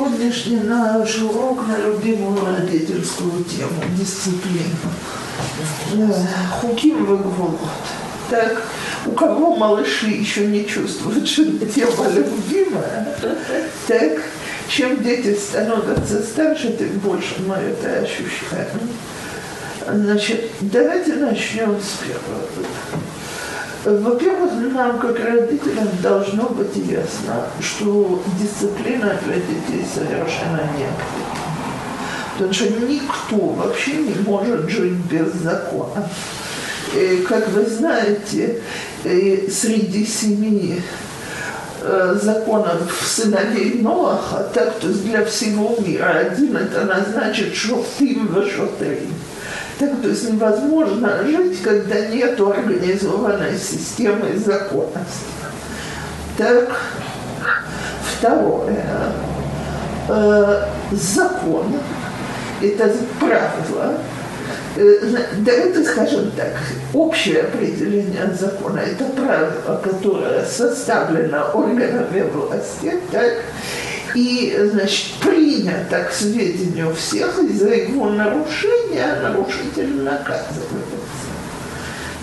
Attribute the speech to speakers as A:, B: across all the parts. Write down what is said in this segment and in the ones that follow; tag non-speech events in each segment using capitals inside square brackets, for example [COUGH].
A: сегодняшний наш урок на любимую родительскую тему – дисциплину. Хуким выгволот. Так, у кого малыши еще не чувствуют, что тема любимая, так, чем дети становятся старше, тем больше мы это ощущаем. Значит, давайте начнем с первого. Во-первых, нам, как родителям, должно быть ясно, что дисциплина для детей совершенно необходима. Потому что никто вообще не может жить без закона. И, как вы знаете, среди семи э, законов сыновей Ноаха, так то есть для всего мира, один это назначит шофтим в шофтим. Так, то есть невозможно жить, когда нет организованной системы законности. Так, второе. Э, закон – это правило. Э, давайте скажем так, общее определение закона – это правило, которое составлено органами власти, так, и, значит, принято к сведению всех, и за его нарушение нарушитель наказывается.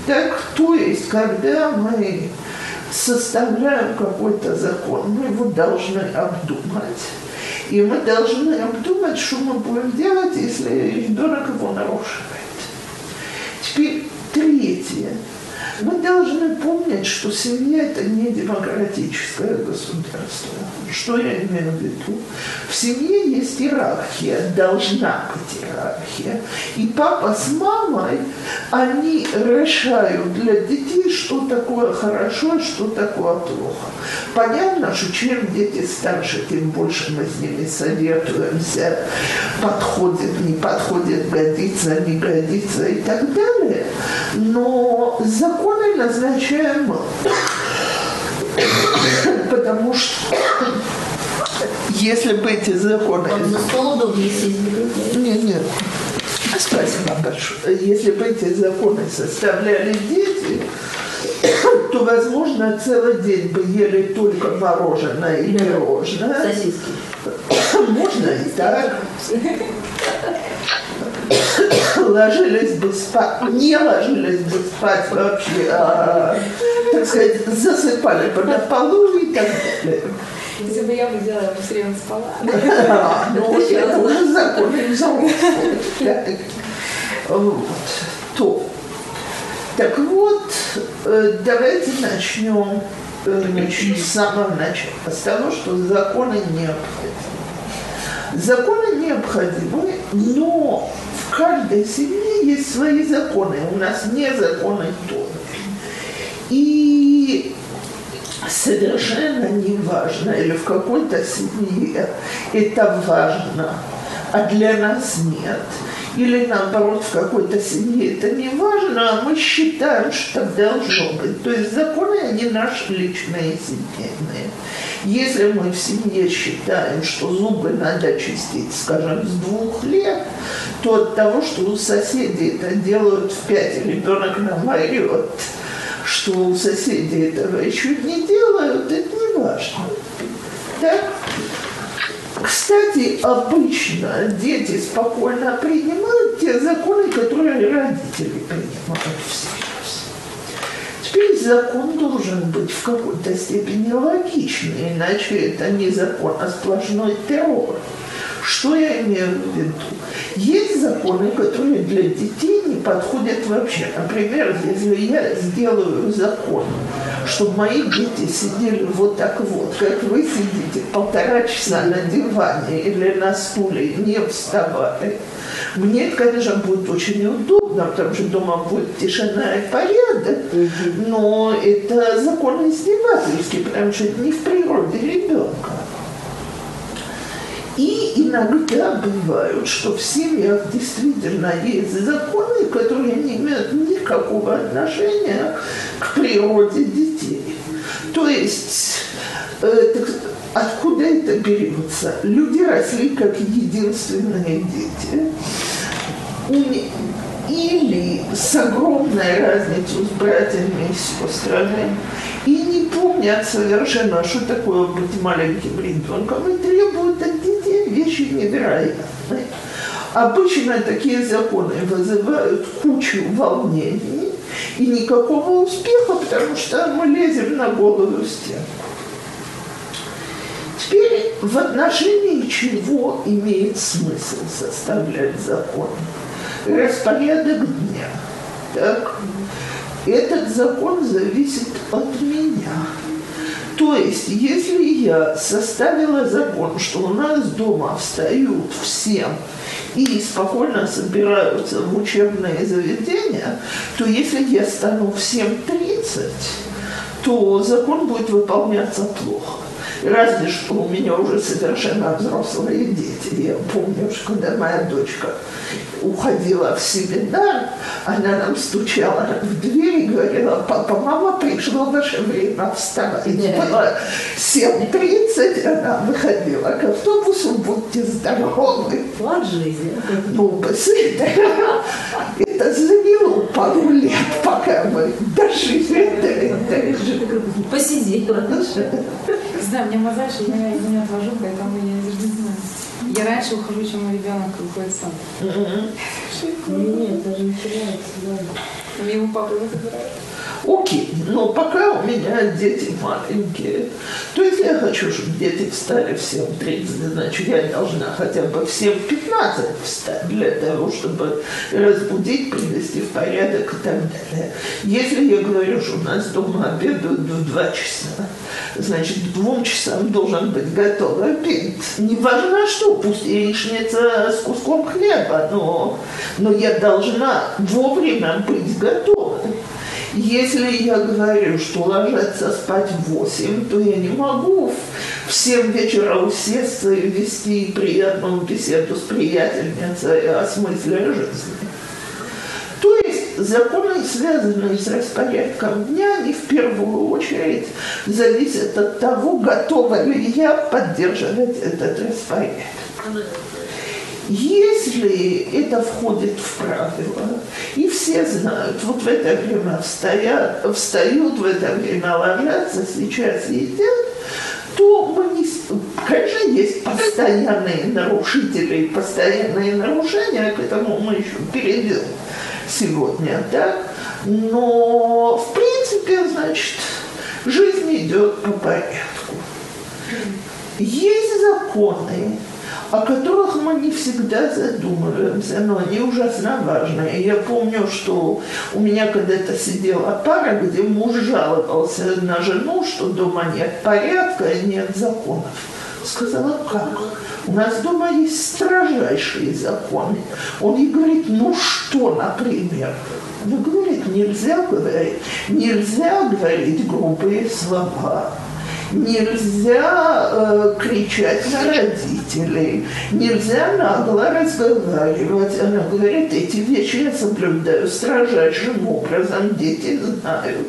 A: Так, то есть, когда мы составляем какой-то закон, мы его должны обдумать. И мы должны обдумать, что мы будем делать, если ребенок его нарушает. Теперь третье – мы должны помнить, что семья – это не демократическое государство. Что я имею в виду? В семье есть иерархия, должна быть иерархия. И папа с мамой, они решают для детей, что такое хорошо и что такое плохо. Понятно, что чем дети старше, тем больше мы с ними советуемся, подходит, не подходит, годится, не годится и так далее. Но закон законы назначаем потому что если бы эти законы... Нет, нет. Спасибо большое. Если бы эти законы составляли дети, то, возможно, целый день бы ели только мороженое и пирожное.
B: Сосиски.
A: Можно и так ложились бы спать, не ложились бы спать вообще, а, так сказать, засыпали бы на полу и так далее.
C: Если бы я бы делала, я бы все время спала. [LAUGHS]
A: Ну, это уже законный взрослый. Вот. То. Так вот, э, давайте начнем э, значит, с самого начала, с того, что законы необходимы. Законы необходимы, но каждой семье есть свои законы. У нас не законы Торы. И совершенно не важно, или в какой-то семье это важно, а для нас нет. Или наоборот, в какой-то семье это не важно, а мы считаем, что так должно быть. То есть законы, они наши личные семейные. Если мы в семье считаем, что зубы надо чистить, скажем, с двух лет, то от того, что у соседей это делают в пять, ребенок нам орет, что у соседей этого еще не делают, это не важно. Так? Кстати, обычно дети спокойно принимают те законы, которые родители принимают все. Теперь закон должен быть в какой-то степени логичный, иначе это не закон, а сплошной террор. Что я имею в виду? Есть законы, которые для детей не подходят вообще. Например, если я сделаю закон, чтобы мои дети сидели вот так вот, как вы сидите полтора часа на диване или на стуле, не вставая, мне конечно, будет очень удобно, потому что дома будет тишина и порядок, но это закон издевательский, потому что это не в природе ребенка. Иногда бывают, что в семьях действительно есть законы, которые не имеют никакого отношения к природе детей. То есть, э, так, откуда это берется? Люди росли как единственные дети. Или с огромной разницей с братьями и сестрами, и не помнят совершенно, что такое быть маленьким ребенком, и требуют от детей невероятны. Обычно такие законы вызывают кучу волнений и никакого успеха, потому что мы лезем на голову стену. Теперь в отношении чего имеет смысл составлять закон? Распорядок дня. Так? Этот закон зависит от меня. То есть, если я составила закон, что у нас дома встают всем и спокойно собираются в учебные заведения, то если я стану в 7.30, то закон будет выполняться плохо. Разве что у меня уже совершенно взрослые дети. Я помню, что когда моя дочка уходила в семинар, она нам стучала в дверь и говорила, папа, мама, пришло ваше время вставать. Было 7.30, она выходила к автобусу, будьте здоровы.
B: План жизни.
A: Ну, это заняло пару лет, пока мы дожили до этого.
B: Посиди.
C: Да, мне мозаич, я его не отвожу, поэтому я не знаю. Я раньше ухожу, чем мой ребенок выходит сам.
B: Нет, даже не теряется, да.
C: Его папа забирает.
A: Окей, но пока у меня дети маленькие, то если я хочу, чтобы дети встали в 7.30, значит, я должна хотя бы в 7.15 встать для того, чтобы разбудить, привести в порядок и так далее. Если я говорю, что у нас дома обедают в 2 часа, значит, к двум часам должен быть готов обед. Не важно что, пусть яичница с куском хлеба, но, но я должна вовремя быть готовой. Если я говорю, что ложиться спать в 8, то я не могу в 7 вечера усесться и вести приятную беседу с приятельницей о смысле жизни. То есть законы, связанные с распорядком дня, они в первую очередь зависят от того, готова ли я поддерживать этот распорядок. Если это входит в правила, и все знают, вот в это время встоят, встают, в это время ложатся, сейчас едят, то мы не... Конечно, есть постоянные нарушители, постоянные нарушения, к этому мы еще перейдем сегодня, так? Но, в принципе, значит, жизнь идет по порядку. Есть законы, о которых мы не всегда задумываемся, но они ужасно важные. Я помню, что у меня когда-то сидела пара, где муж жаловался на жену, что дома нет порядка и нет законов. Сказала, как? У нас дома есть строжайшие законы. Он ей говорит, ну что, например? Она говорит, нельзя говорить, нельзя говорить грубые слова нельзя э, кричать на родителей, нельзя нагло разговаривать. Она говорит, эти вещи я соблюдаю строжайшим образом, дети знают.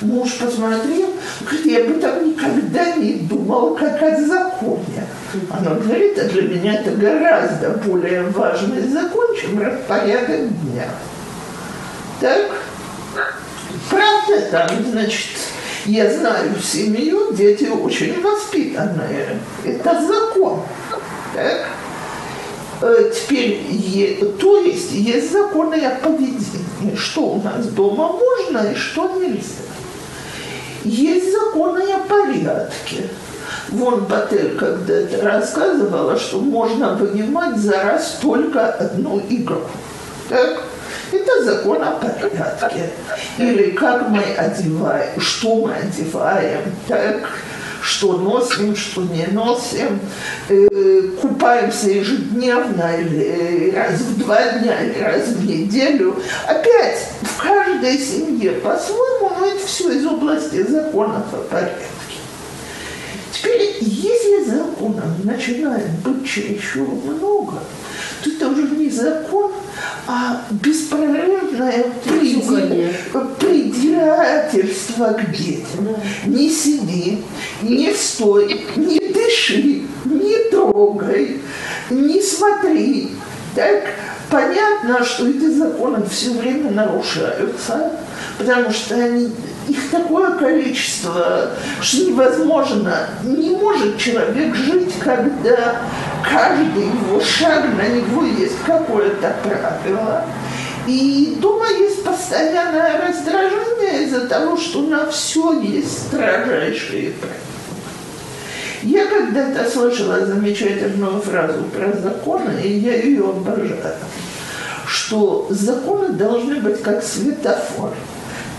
A: Муж посмотрел, говорит, я бы так никогда не думал, как о законе. Она говорит, а для меня это гораздо более важный закон, чем распорядок дня. Так? Правда там, значит, я знаю семью, дети очень воспитанные. Это закон. Так? Э, теперь, то есть, есть законы о поведении, что у нас дома можно и что нельзя. Есть законы о порядке. Вон Батель когда-то рассказывала, что можно вынимать за раз только одну игру. Так? Это закон о порядке. Или как мы одеваем, что мы одеваем, так, что носим, что не носим, э, купаемся ежедневно или раз в два дня, или раз в неделю. Опять, в каждой семье по-своему, но это все из области законов о порядке. Теперь, если законов начинает быть чересчур много, это уже не закон, а беспрерывное придирательство к детям. Не сиди, не стой, не дыши, не трогай, не смотри. Так, понятно, что эти законы все время нарушаются, потому что они, их такое количество, что невозможно, не может человек жить, когда каждый его шаг на него есть какое-то правило. И дома есть постоянное раздражение из-за того, что на все есть строжайшие правила. Я когда-то слышала замечательную фразу про законы, и я ее обожаю, что законы должны быть как светофор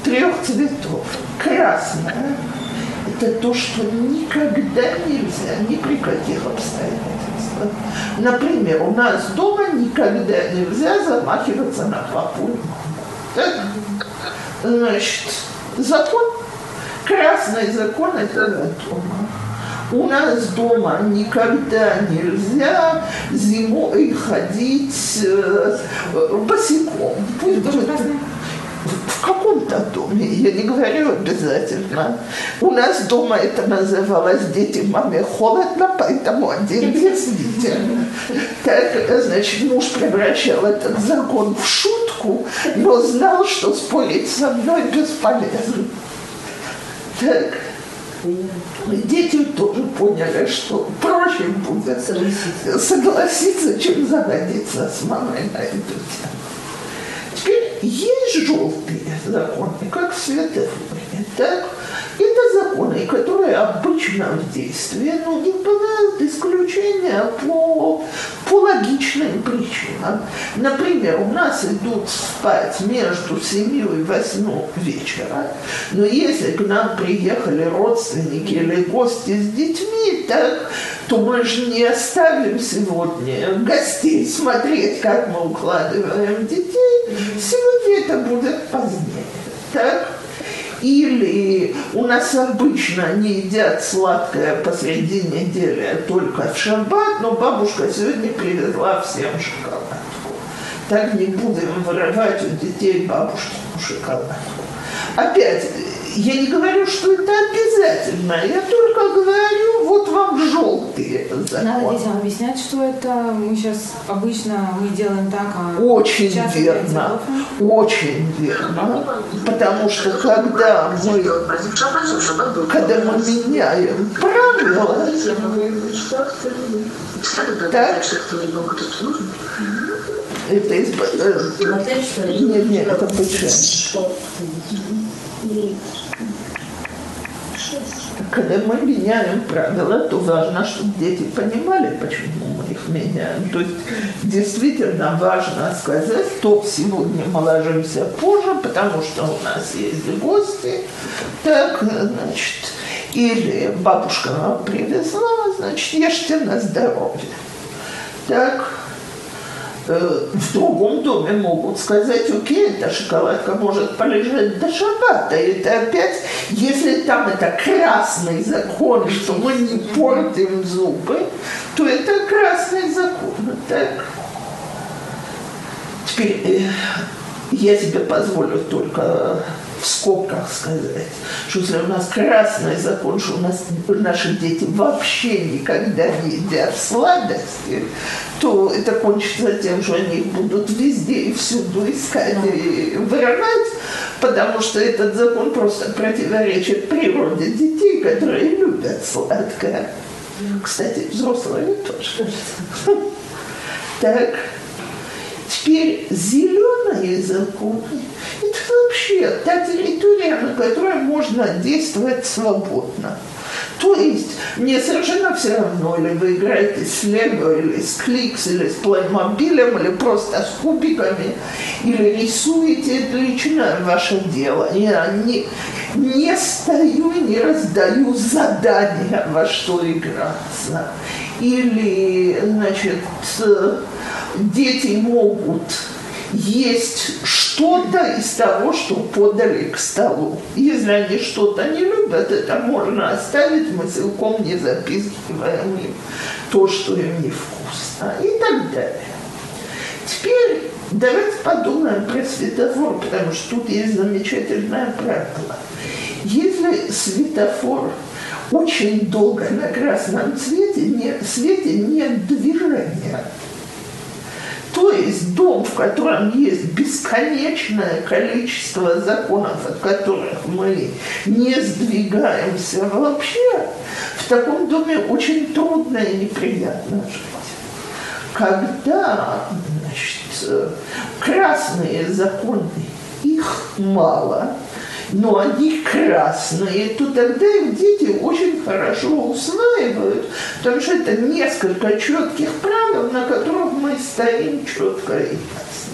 A: трех цветов. Красное – это то, что никогда нельзя ни при каких обстоятельствах. Например, у нас дома никогда нельзя замахиваться на папу. Значит, закон, красный закон – это дома. У нас дома никогда нельзя зимой ходить э, босиком. Пусть будет в каком-то доме, я не говорю обязательно. У нас дома это называлось «Дети маме холодно, поэтому один действительно». Так, значит, муж превращал этот закон в шутку, но знал, что спорить со мной бесполезно. Так, Дети тоже поняли, что проще будет согласиться, согласиться чем заводиться с мамой на эту тему. Теперь есть желтые законы, как в светофоре, так? Это законы, которые обычно в действии, но не бывают исключения по, по логичным причинам. Например, у нас идут спать между 7 и 8 вечера, но если к нам приехали родственники или гости с детьми, так, то мы же не оставим сегодня гостей смотреть, как мы укладываем детей. Сегодня это будет позднее. Так? Или у нас обычно не едят сладкое посреди недели, только в шаббат, но бабушка сегодня привезла всем шоколадку. Так не будем вырывать у детей бабушкину шоколадку. Опять, я не говорю, что это обязательно, я только говорю, вот вам желтые законы.
C: Надо детям объяснять, что это мы сейчас обычно мы делаем так, а
A: Очень верно, очень верно, потому что когда мы, когда мы меняем правила, так, это из... Э, нет, нет, это бычья. Когда мы меняем правила, то важно, чтобы дети понимали, почему мы их меняем. То есть действительно важно сказать, что сегодня мы ложимся позже, потому что у нас есть гости. Так, значит, или бабушка привезла, значит, ешьте на здоровье. Так, в другом доме могут сказать, окей, эта шоколадка может полежать до шаббата. И это опять, если там это красный закон, что мы не портим зубы, то это красный закон. Так. Теперь э, я себе позволю только в скобках сказать, что если у нас красный закон, что у нас наши дети вообще никогда не едят сладости, то это кончится тем, что они их будут везде и всюду искать и вырывать, потому что этот закон просто противоречит природе детей, которые любят сладкое. Кстати, взрослые тоже. Так, теперь зеленые законы это вообще та территория, на которой можно действовать свободно. То есть мне совершенно все равно, или вы играете с Лего, или с Кликс, или с плеймобилем, или просто с кубиками, или рисуете, это лично ваше дело. Я не, не стою не раздаю задания, во что играться. Или, значит, дети могут есть что-то из того, что подали к столу. Если они что-то не любят, это можно оставить, мы целиком не записываем им то, что им невкусно и так далее. Теперь давайте подумаем про светофор, потому что тут есть замечательное правило. Если светофор очень долго на красном цвете, не, свете нет движения, то есть дом, в котором есть бесконечное количество законов, от которых мы не сдвигаемся вообще, в таком доме очень трудно и неприятно жить. Когда значит, красные законы, их мало, но они красные, то тогда их дети очень хорошо усваивают, потому что это несколько четких правил, на которых мы стоим четко и ясно.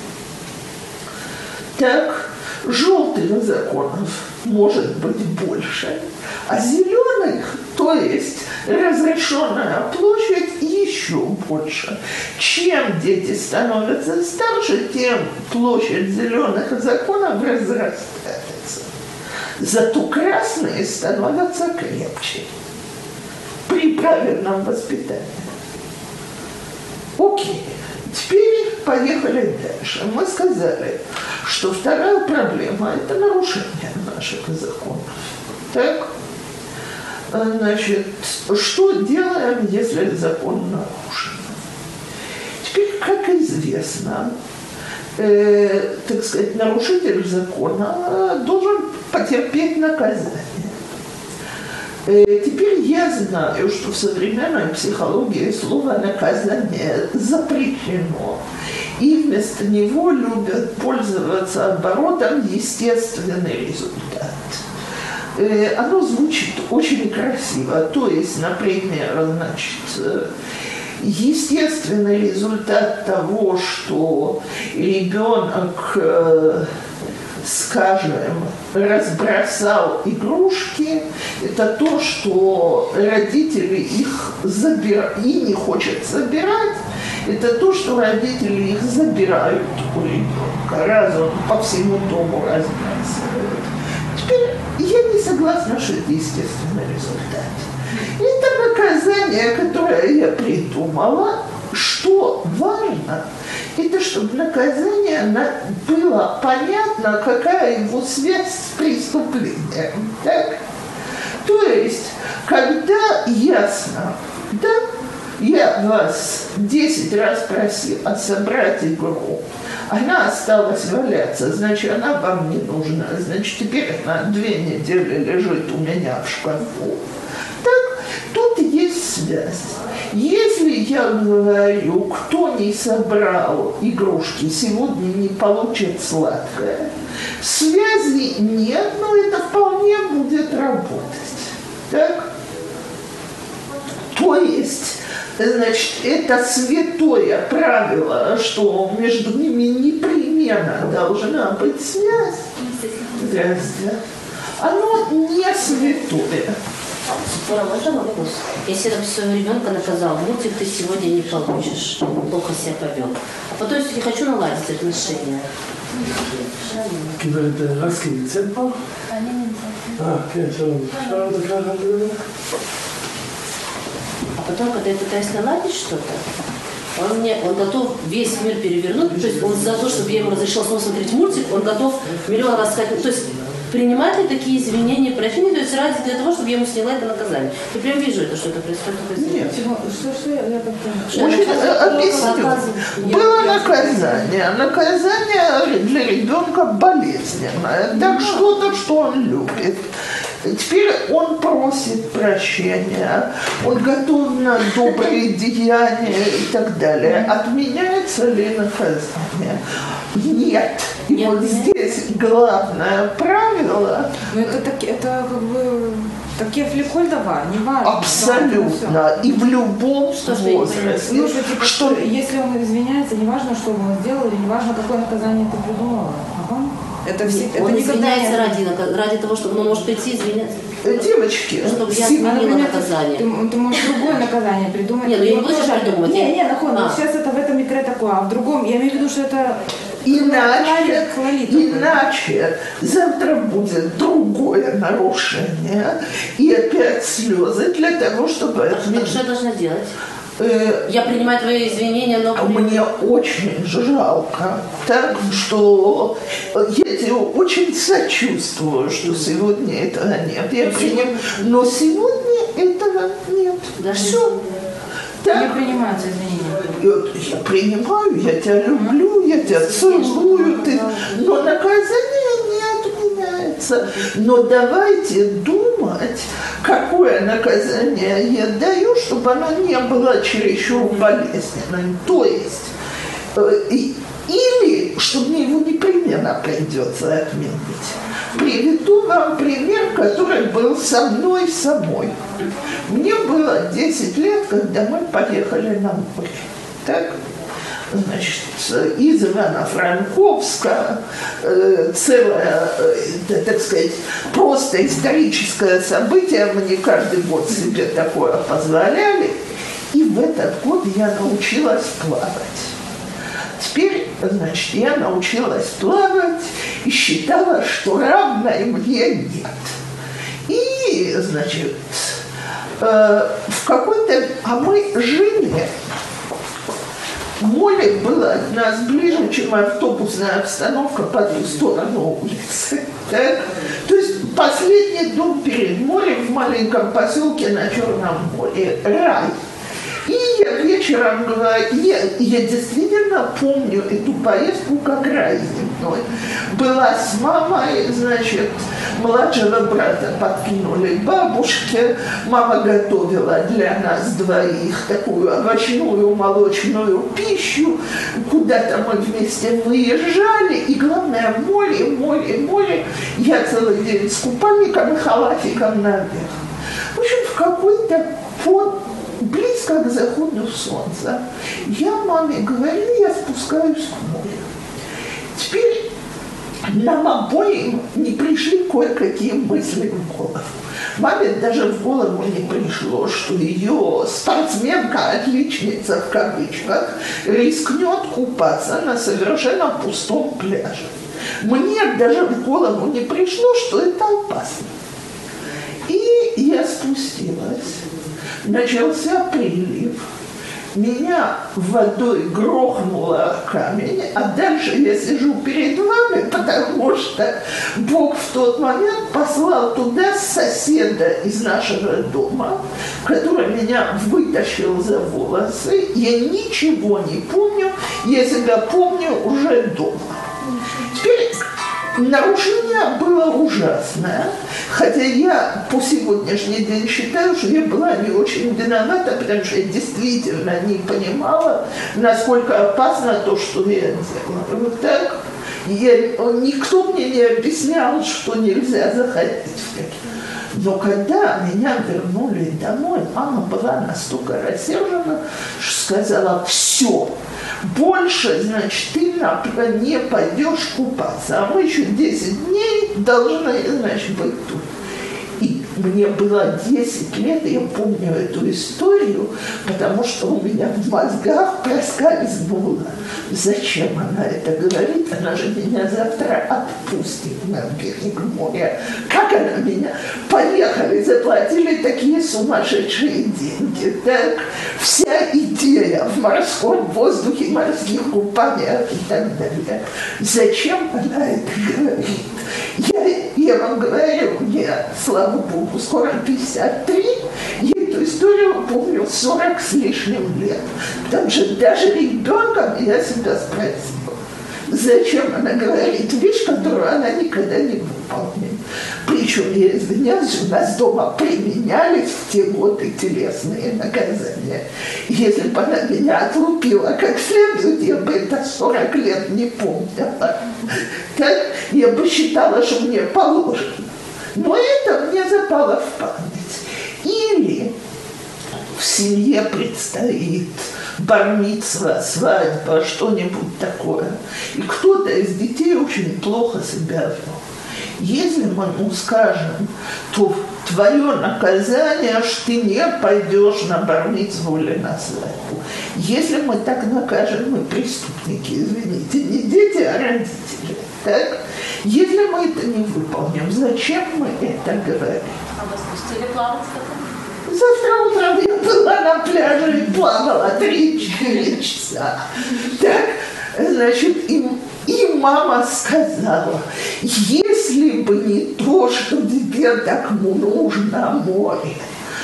A: Так, желтых законов может быть больше, а зеленых, то есть разрешенная площадь, еще больше. Чем дети становятся старше, тем площадь зеленых законов разрастается. Зато красные становятся крепче при правильном воспитании. Окей. Теперь поехали дальше. Мы сказали, что вторая проблема – это нарушение наших законов. Так? Значит, что делаем, если закон нарушен? Теперь, как известно, э, так сказать, нарушитель закона должен потерпеть наказание. Э, теперь я знаю, что в современной психологии слово наказание запрещено. И вместо него любят пользоваться оборотом естественный результат. Э, оно звучит очень красиво. То есть, например, значит, естественный результат того, что ребенок э, скажем, разбросал игрушки, это то, что родители их забирают и не хочет забирать, это то, что родители их забирают у ребенка, раз он по всему дому разбрасывает. Теперь я не согласна, что это естественный результат. Это наказание, которое я придумала, что важно – это чтобы наказание было понятно, какая его связь с преступлением. Так? То есть, когда ясно, да, я вас 10 раз просила собрать игру, она осталась валяться, значит, она вам не нужна, значит, теперь она две недели лежит у меня в шкафу. Так, тут есть связь. Если я говорю, кто не собрал игрушки, сегодня не получит сладкое, связи нет, но это вполне будет работать. Так? То есть, значит, это святое правило, что между ними непременно должна быть связь. Здрасте. Оно не святое.
B: Спора, можно вопрос? Если, допустим, своего ребенка наказал, мультик ты сегодня не получишь, он плохо себя повел. А потом я все-таки хочу наладить отношения.
D: גברת רסקי נמצאת פה?
E: אני נמצאת.
D: אה, כן, שלום. אפשר דקה אחת לדבר?
B: А потом, когда я пытаюсь наладить что-то, он мне, он готов весь мир перевернуть, то есть он за то, чтобы я ему разрешила снова смотреть мультик, он готов миллион раз сказать, то есть принимать ли такие извинения прощения, то есть ради для того, чтобы я ему сняла это наказание. Я прям вижу это, что это происходит.
A: Нет.
C: Что, что я, я как-то...
A: Очень объясню. Было наказание. Наказание для ребенка болезненное. Так что-то, что он любит. Теперь он просит прощения, он готов на добрые деяния и так далее. Отменяется ли наказание? Нет. И
B: Нет,
A: вот
B: нет.
A: здесь главное правило
C: Ну это, так, это как бы такие фликольдова, не важно.
A: абсолютно и в любом
B: Что не
A: возрасте.
C: Ну, что, типа,
A: что
C: если он извиняется, неважно, что он сделал, или неважно, какое наказание ты придумала. Ага. Это, все, это
B: Он
C: никогда
B: извиняется
C: не...
B: ради, ради того, чтобы он может прийти извиняться.
A: Э, Девочки,
B: Чтобы я
C: А,
B: отменила
C: например,
B: наказание.
C: Ты, ты можешь другое наказание придумать.
B: Не, ну я не буду сейчас придумывать,
C: Не,
B: я-
C: не, нахон,
B: А.
C: сейчас это в этом игре такое, а в другом, я имею в виду, что это
A: Иначе, иначе завтра будет другое нарушение и опять слезы для того, чтобы
B: Так что я должна делать?
A: Э,
B: Я принимаю твои извинения, но...
A: Мне очень жалко, так что я тебе очень сочувствую, что сегодня этого нет. Я
B: Но
A: приним-
B: сегодня-
A: но сегодня этого нет.
B: Даже
A: Все.
C: не
A: Так,
C: принимаются извинения.
A: говорит, я принимаю, я тебя люблю, я тебя целую, ты... но наказание не отменяется. Но давайте думать, какое наказание я даю, чтобы оно не было чересчур болезненным. То есть, э, или чтобы мне его непременно придется отменить. Приведу вам пример, который был со мной самой. Мне было 10 лет, когда мы поехали на море. Так? Значит, из Ивано-Франковска э, целое, э, так сказать, просто историческое событие. Мы не каждый год себе такое позволяли. И в этот год я научилась плавать. Теперь, значит, я научилась плавать и считала, что равной мне нет. И, значит, э, в какой-то... А мы жили Море было от нас ближе, чем автобусная остановка по ту сторону улицы. Так? То есть последний дом перед морем в маленьком поселке на Черном море. Рай. И я вечером говорю, я, я действительно помню эту поездку как рай земной. Была с мамой, значит, младшего брата подкинули бабушке. Мама готовила для нас двоих такую овощную молочную пищу. Куда-то мы вместе выезжали. И главное, море, море, море. Я целый день с купальником и халатиком наверх. В общем, в какой-то под близко к заходу солнца. Я маме говорю, я спускаюсь к морю. Теперь нам обоим не пришли кое-какие мысли в голову. Маме даже в голову не пришло, что ее спортсменка, отличница в кавычках, рискнет купаться на совершенно пустом пляже. Мне даже в голову не пришло, что это опасно. И я спустилась начался прилив, меня водой грохнуло камень, а дальше я сижу перед вами, потому что Бог в тот момент послал туда соседа из нашего дома, который меня вытащил за волосы. Я ничего не помню, я себя помню уже дома. Теперь нарушение было ужасное, хотя я по сегодняшний день считаю, что я была не очень виновата, потому что я действительно не понимала, насколько опасно то, что я делала. Вот так. Я, никто мне не объяснял, что нельзя заходить в такие. Но когда меня вернули домой, мама была настолько рассержена, что сказала, все, больше, значит, ты не пойдешь купаться, а мы еще 10 дней должны, значит, быть тут. Мне было 10 лет, я помню эту историю, потому что у меня в мозгах проскользнуло. Зачем она это говорит? Она же меня завтра отпустит на берег моря. Как она меня? Поехали, заплатили такие сумасшедшие деньги. Так, вся идея в морском воздухе, морских купаниях и так далее. Зачем она это говорит? Я, я вам говорю, мне, слава Богу, скоро 53, я эту историю помню 40 с лишним лет. Потому что даже ребенком я себя спросила, зачем она говорит вещь, которую она никогда не выполнит. Причем, я извиняюсь, у нас дома применялись те годы телесные наказания. Если бы она меня отлупила как следует, я бы это 40 лет не помнила. Так я бы считала, что мне положено. Но это мне запало в память. Или в семье предстоит бармитсва, свадьба, что-нибудь такое. И кто-то из детей очень плохо себя вел. Если мы ему скажем, то твое наказание, что ты не пойдешь на бармицву или на свадьбу. Если мы так накажем, мы преступники, извините, не дети, а родители. Так? Если мы это не выполним, зачем мы это говорим?
B: А вы спустили плавать
A: Завтра утром я была на пляже и плавала 3-4 часа. Так, значит, и, и мама сказала, если бы не то, что тебе так нужно море,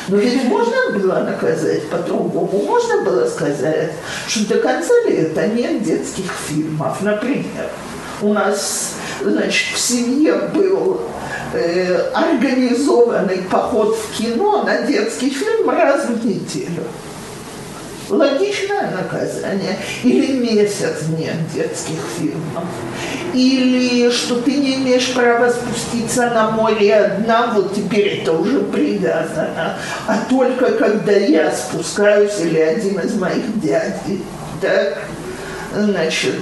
A: Но ведь можно было наказать по-другому. Можно было сказать, что до конца лета нет детских фильмов. Например, у нас, значит, в семье был э, организованный поход в кино на детский фильм раз в неделю. Логичное наказание. Или месяц нет детских фильмов. Или что ты не имеешь права спуститься на море одна, вот теперь это уже привязано. А только когда я спускаюсь или один из моих дядей. Так, значит,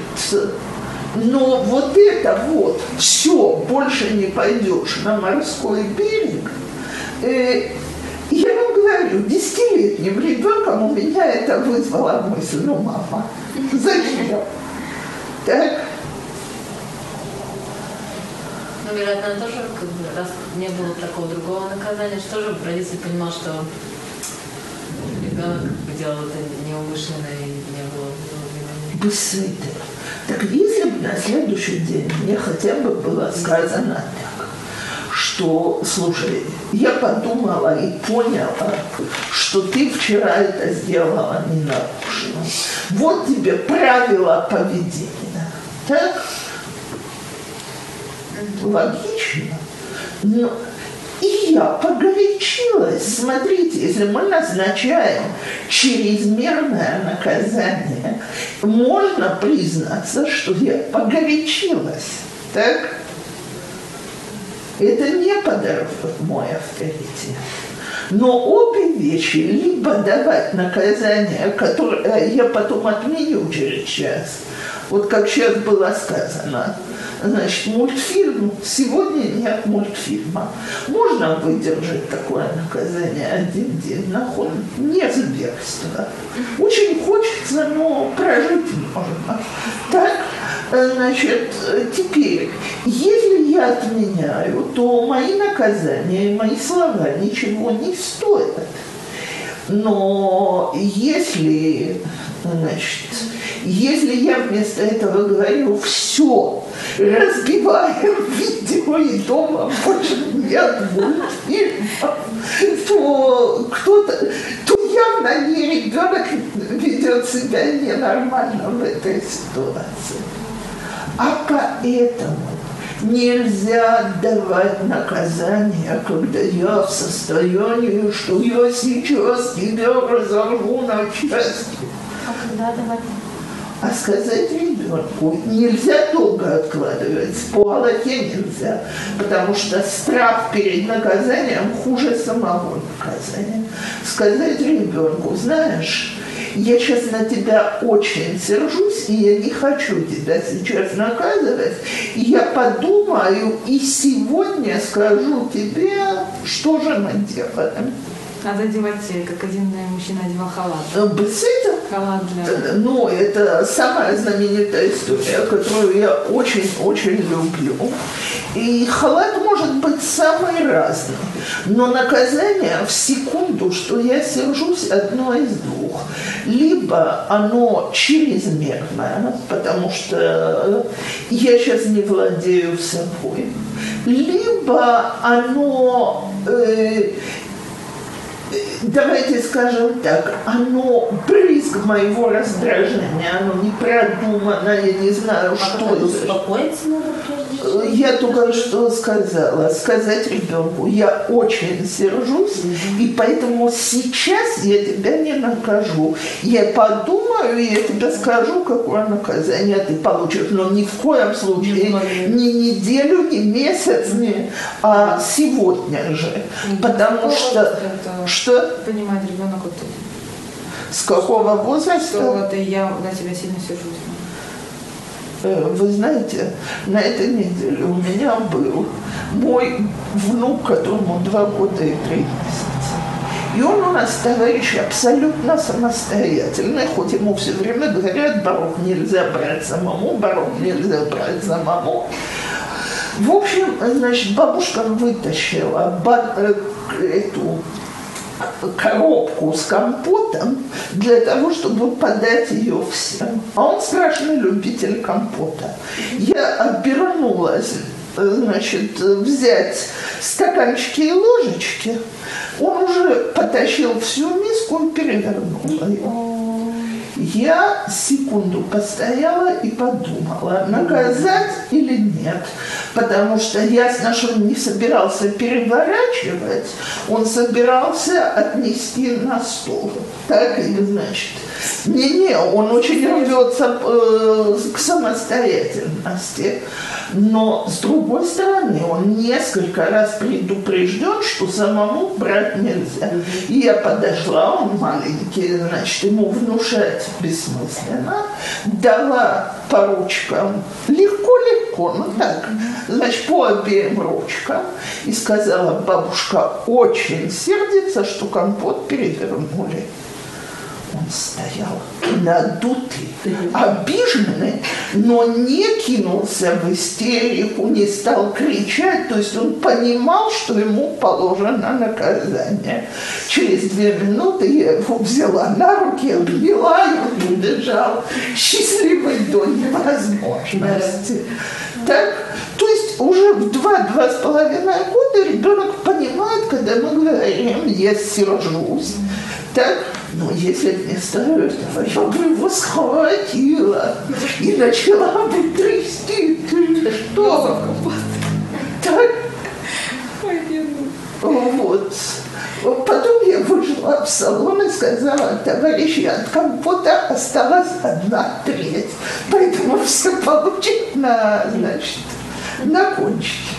A: но вот это вот, все, больше не пойдешь на морской берег. Э, я вам говорю, десятилетним ребенком у меня это вызвало мысль, ну, мама, зачем? Так?
E: Ну, вероятно, тоже, как бы, раз не было такого другого наказания, что же родитель понимал, что ребенок делал это неумышленно и не было вины.
A: Так если бы на следующий день мне хотя бы было сказано так, что, слушай, я подумала и поняла, что ты вчера это сделала ненарушно. Вот тебе правила поведения. Так? Логично. Но и я погорячилась. Смотрите, если мы назначаем чрезмерное наказание, можно признаться, что я погорячилась. Так? Это не подорвет мой авторитет. Но обе вещи, либо давать наказание, которое я потом отменю через час, вот как сейчас было сказано, значит, мультфильм, сегодня нет мультфильма. Можно выдержать такое наказание один день, нахуй, не зверство. Очень хочется, но прожить можно. Так, значит, теперь, если я отменяю, то мои наказания и мои слова ничего не стоят. Но если, значит, если я вместо этого говорю все, разбиваем видео и дома больше нет мультфильмов, то кто-то, то явно не ребенок ведет себя ненормально в этой ситуации. А поэтому нельзя давать наказание, когда я в состоянии, что я сейчас тебя разорву на части.
C: А когда давать?
A: А сказать ребенку нельзя долго откладывать, по Аллахе нельзя, потому что страх перед наказанием хуже самого наказания. Сказать ребенку, знаешь, я сейчас на тебя очень сержусь, и я не хочу тебя сейчас наказывать. И я подумаю и сегодня скажу тебе, что же мы делаем.
C: Надо одевать, э, как один э, мужчина одевал халат.
A: Э, Бесит
C: Халат для...
A: Ну, это самая знаменитая история, которую я очень-очень люблю. И халат может быть самый разный. Но наказание в секунду, что я сержусь, одно из двух. Либо оно чрезмерное, потому что я сейчас не владею собой. Либо оно э, давайте скажем так, оно брызг моего раздражения, оно не продумано, я не знаю,
B: А
A: что это.
B: успокоиться надо прежде?
A: Я только что сказала, сказать ребенку, я очень сержусь, и поэтому сейчас я тебя не накажу. Я подумаю, и я тебе скажу, какое наказание ты получишь. Но ни в коем случае ни неделю, ни месяц, ни, а сегодня же. Потому что, что,
C: Понимает ребенок, вот,
A: с какого возраста?
C: что вот я на тебя сильно сержусь.
A: Э, Вы знаете, на этой неделе у меня был мой внук, которому два года и три месяца. И он у нас товарищ абсолютно самостоятельный, хоть ему все время говорят, барок нельзя брать самому, барок нельзя брать самому. В общем, значит, бабушка вытащила э, эту коробку с компотом для того, чтобы подать ее всем. А он страшный любитель компота. Я обернулась значит, взять стаканчики и ложечки, он уже потащил всю миску и перевернул ее. Я секунду постояла и подумала, наказать или нет. Потому что ясно, что он не собирался переворачивать, он собирался отнести на стол. Так или значит? Не-не, он очень рвется э, к самостоятельности. Но, с другой стороны, он несколько раз предупрежден, что самому брать нельзя. И я подошла, он маленький, значит, ему внушать бессмысленно, дала по ручкам, легко-легко, ну так, значит, по обеим ручкам, и сказала, бабушка очень сердится, что компот перевернули он стоял. Надутый, обиженный, но не кинулся в истерику, не стал кричать, то есть он понимал, что ему положено наказание. Через две минуты я его взяла на руки, обвела и убежал, счастливый до невозможности. Так, то есть уже в два-два с половиной года ребенок понимает, когда мы говорим «я сержусь», так, но если вместо этого я бы его схватила и начала бы трясти, ты что? Так, вот. Потом я вышла в салон и сказала, товарищи, от компота осталась одна треть. Поэтому все получат на, значит, на кончике.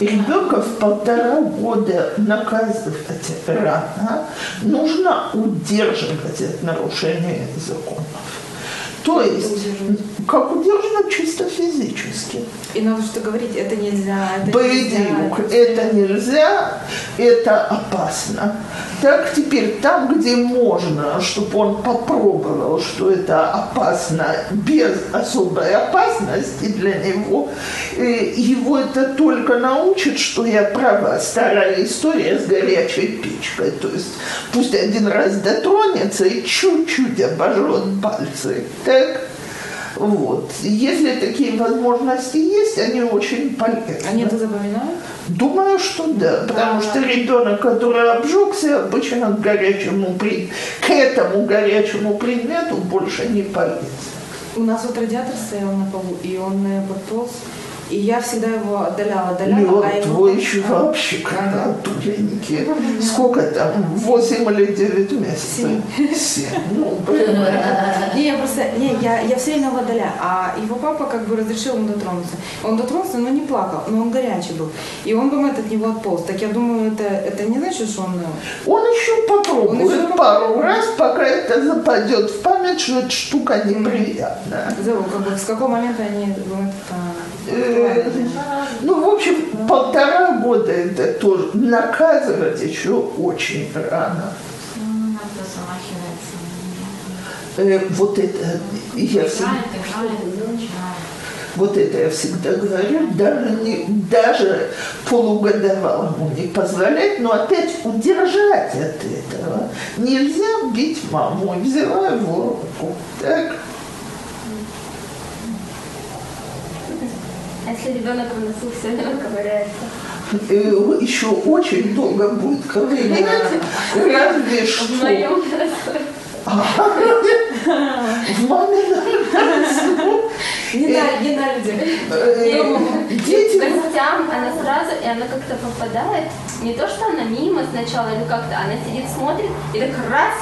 A: Ребенка в полтора года наказывать рано, нужно удерживать от нарушения законов. То есть, как удерживать чисто физически.
C: И надо что говорить, это нельзя, это
A: Бейдиюк, это нельзя, это опасно. Так теперь там, где можно, чтобы он попробовал, что это опасно без особой опасности для него, э, его это только научит, что я права, старая история с горячей печкой. То есть пусть один раз дотронется и чуть-чуть обожжет пальцы. Так? Вот. Если такие возможности есть, они очень полезны.
C: Они это запоминают?
A: Думаю, что да, потому что ребенок, который обжегся, обычно к горячему к этому горячему предмету больше не полезет.
C: У нас вот радиатор стоял на полу, и он подполз и я всегда его отдаляла, отдаляла.
A: Ну,
C: а
A: твой его... еще [LAUGHS] вообще туленький. Сколько там? Восемь или девять месяцев? Семь. Ну,
C: Не, я просто, не, я, я все время его отдаляю. А его папа как бы разрешил ему дотронуться. Он дотронулся, но не плакал, но он горячий был. И он бы от него отполз. Так я думаю, это, это не значит, что он...
A: Э, он еще попробует он еще пару раз, пока это западет в память, что эта штука неприятная.
C: Как бы, с какого момента они думают,
A: Э, ну, в общем, полтора года это тоже наказывать еще очень рано. Э, вот это я всегда, вот это я всегда говорю, даже, не, даже полугодовалому не позволять, но опять удержать от этого. Нельзя бить маму, взяла его руку. Так?
F: А если ребенок в носу все время ковыряется? [LAUGHS]
A: Еще очень долго будет ковыряться. [LAUGHS] Разве что. [LAUGHS]
F: В моем
A: В мамином
C: Не на, не на людях.
A: Дети...
F: К гостям она сразу, и она как-то попадает. Не то, что она мимо сначала, или как-то, она сидит, смотрит, и так раз,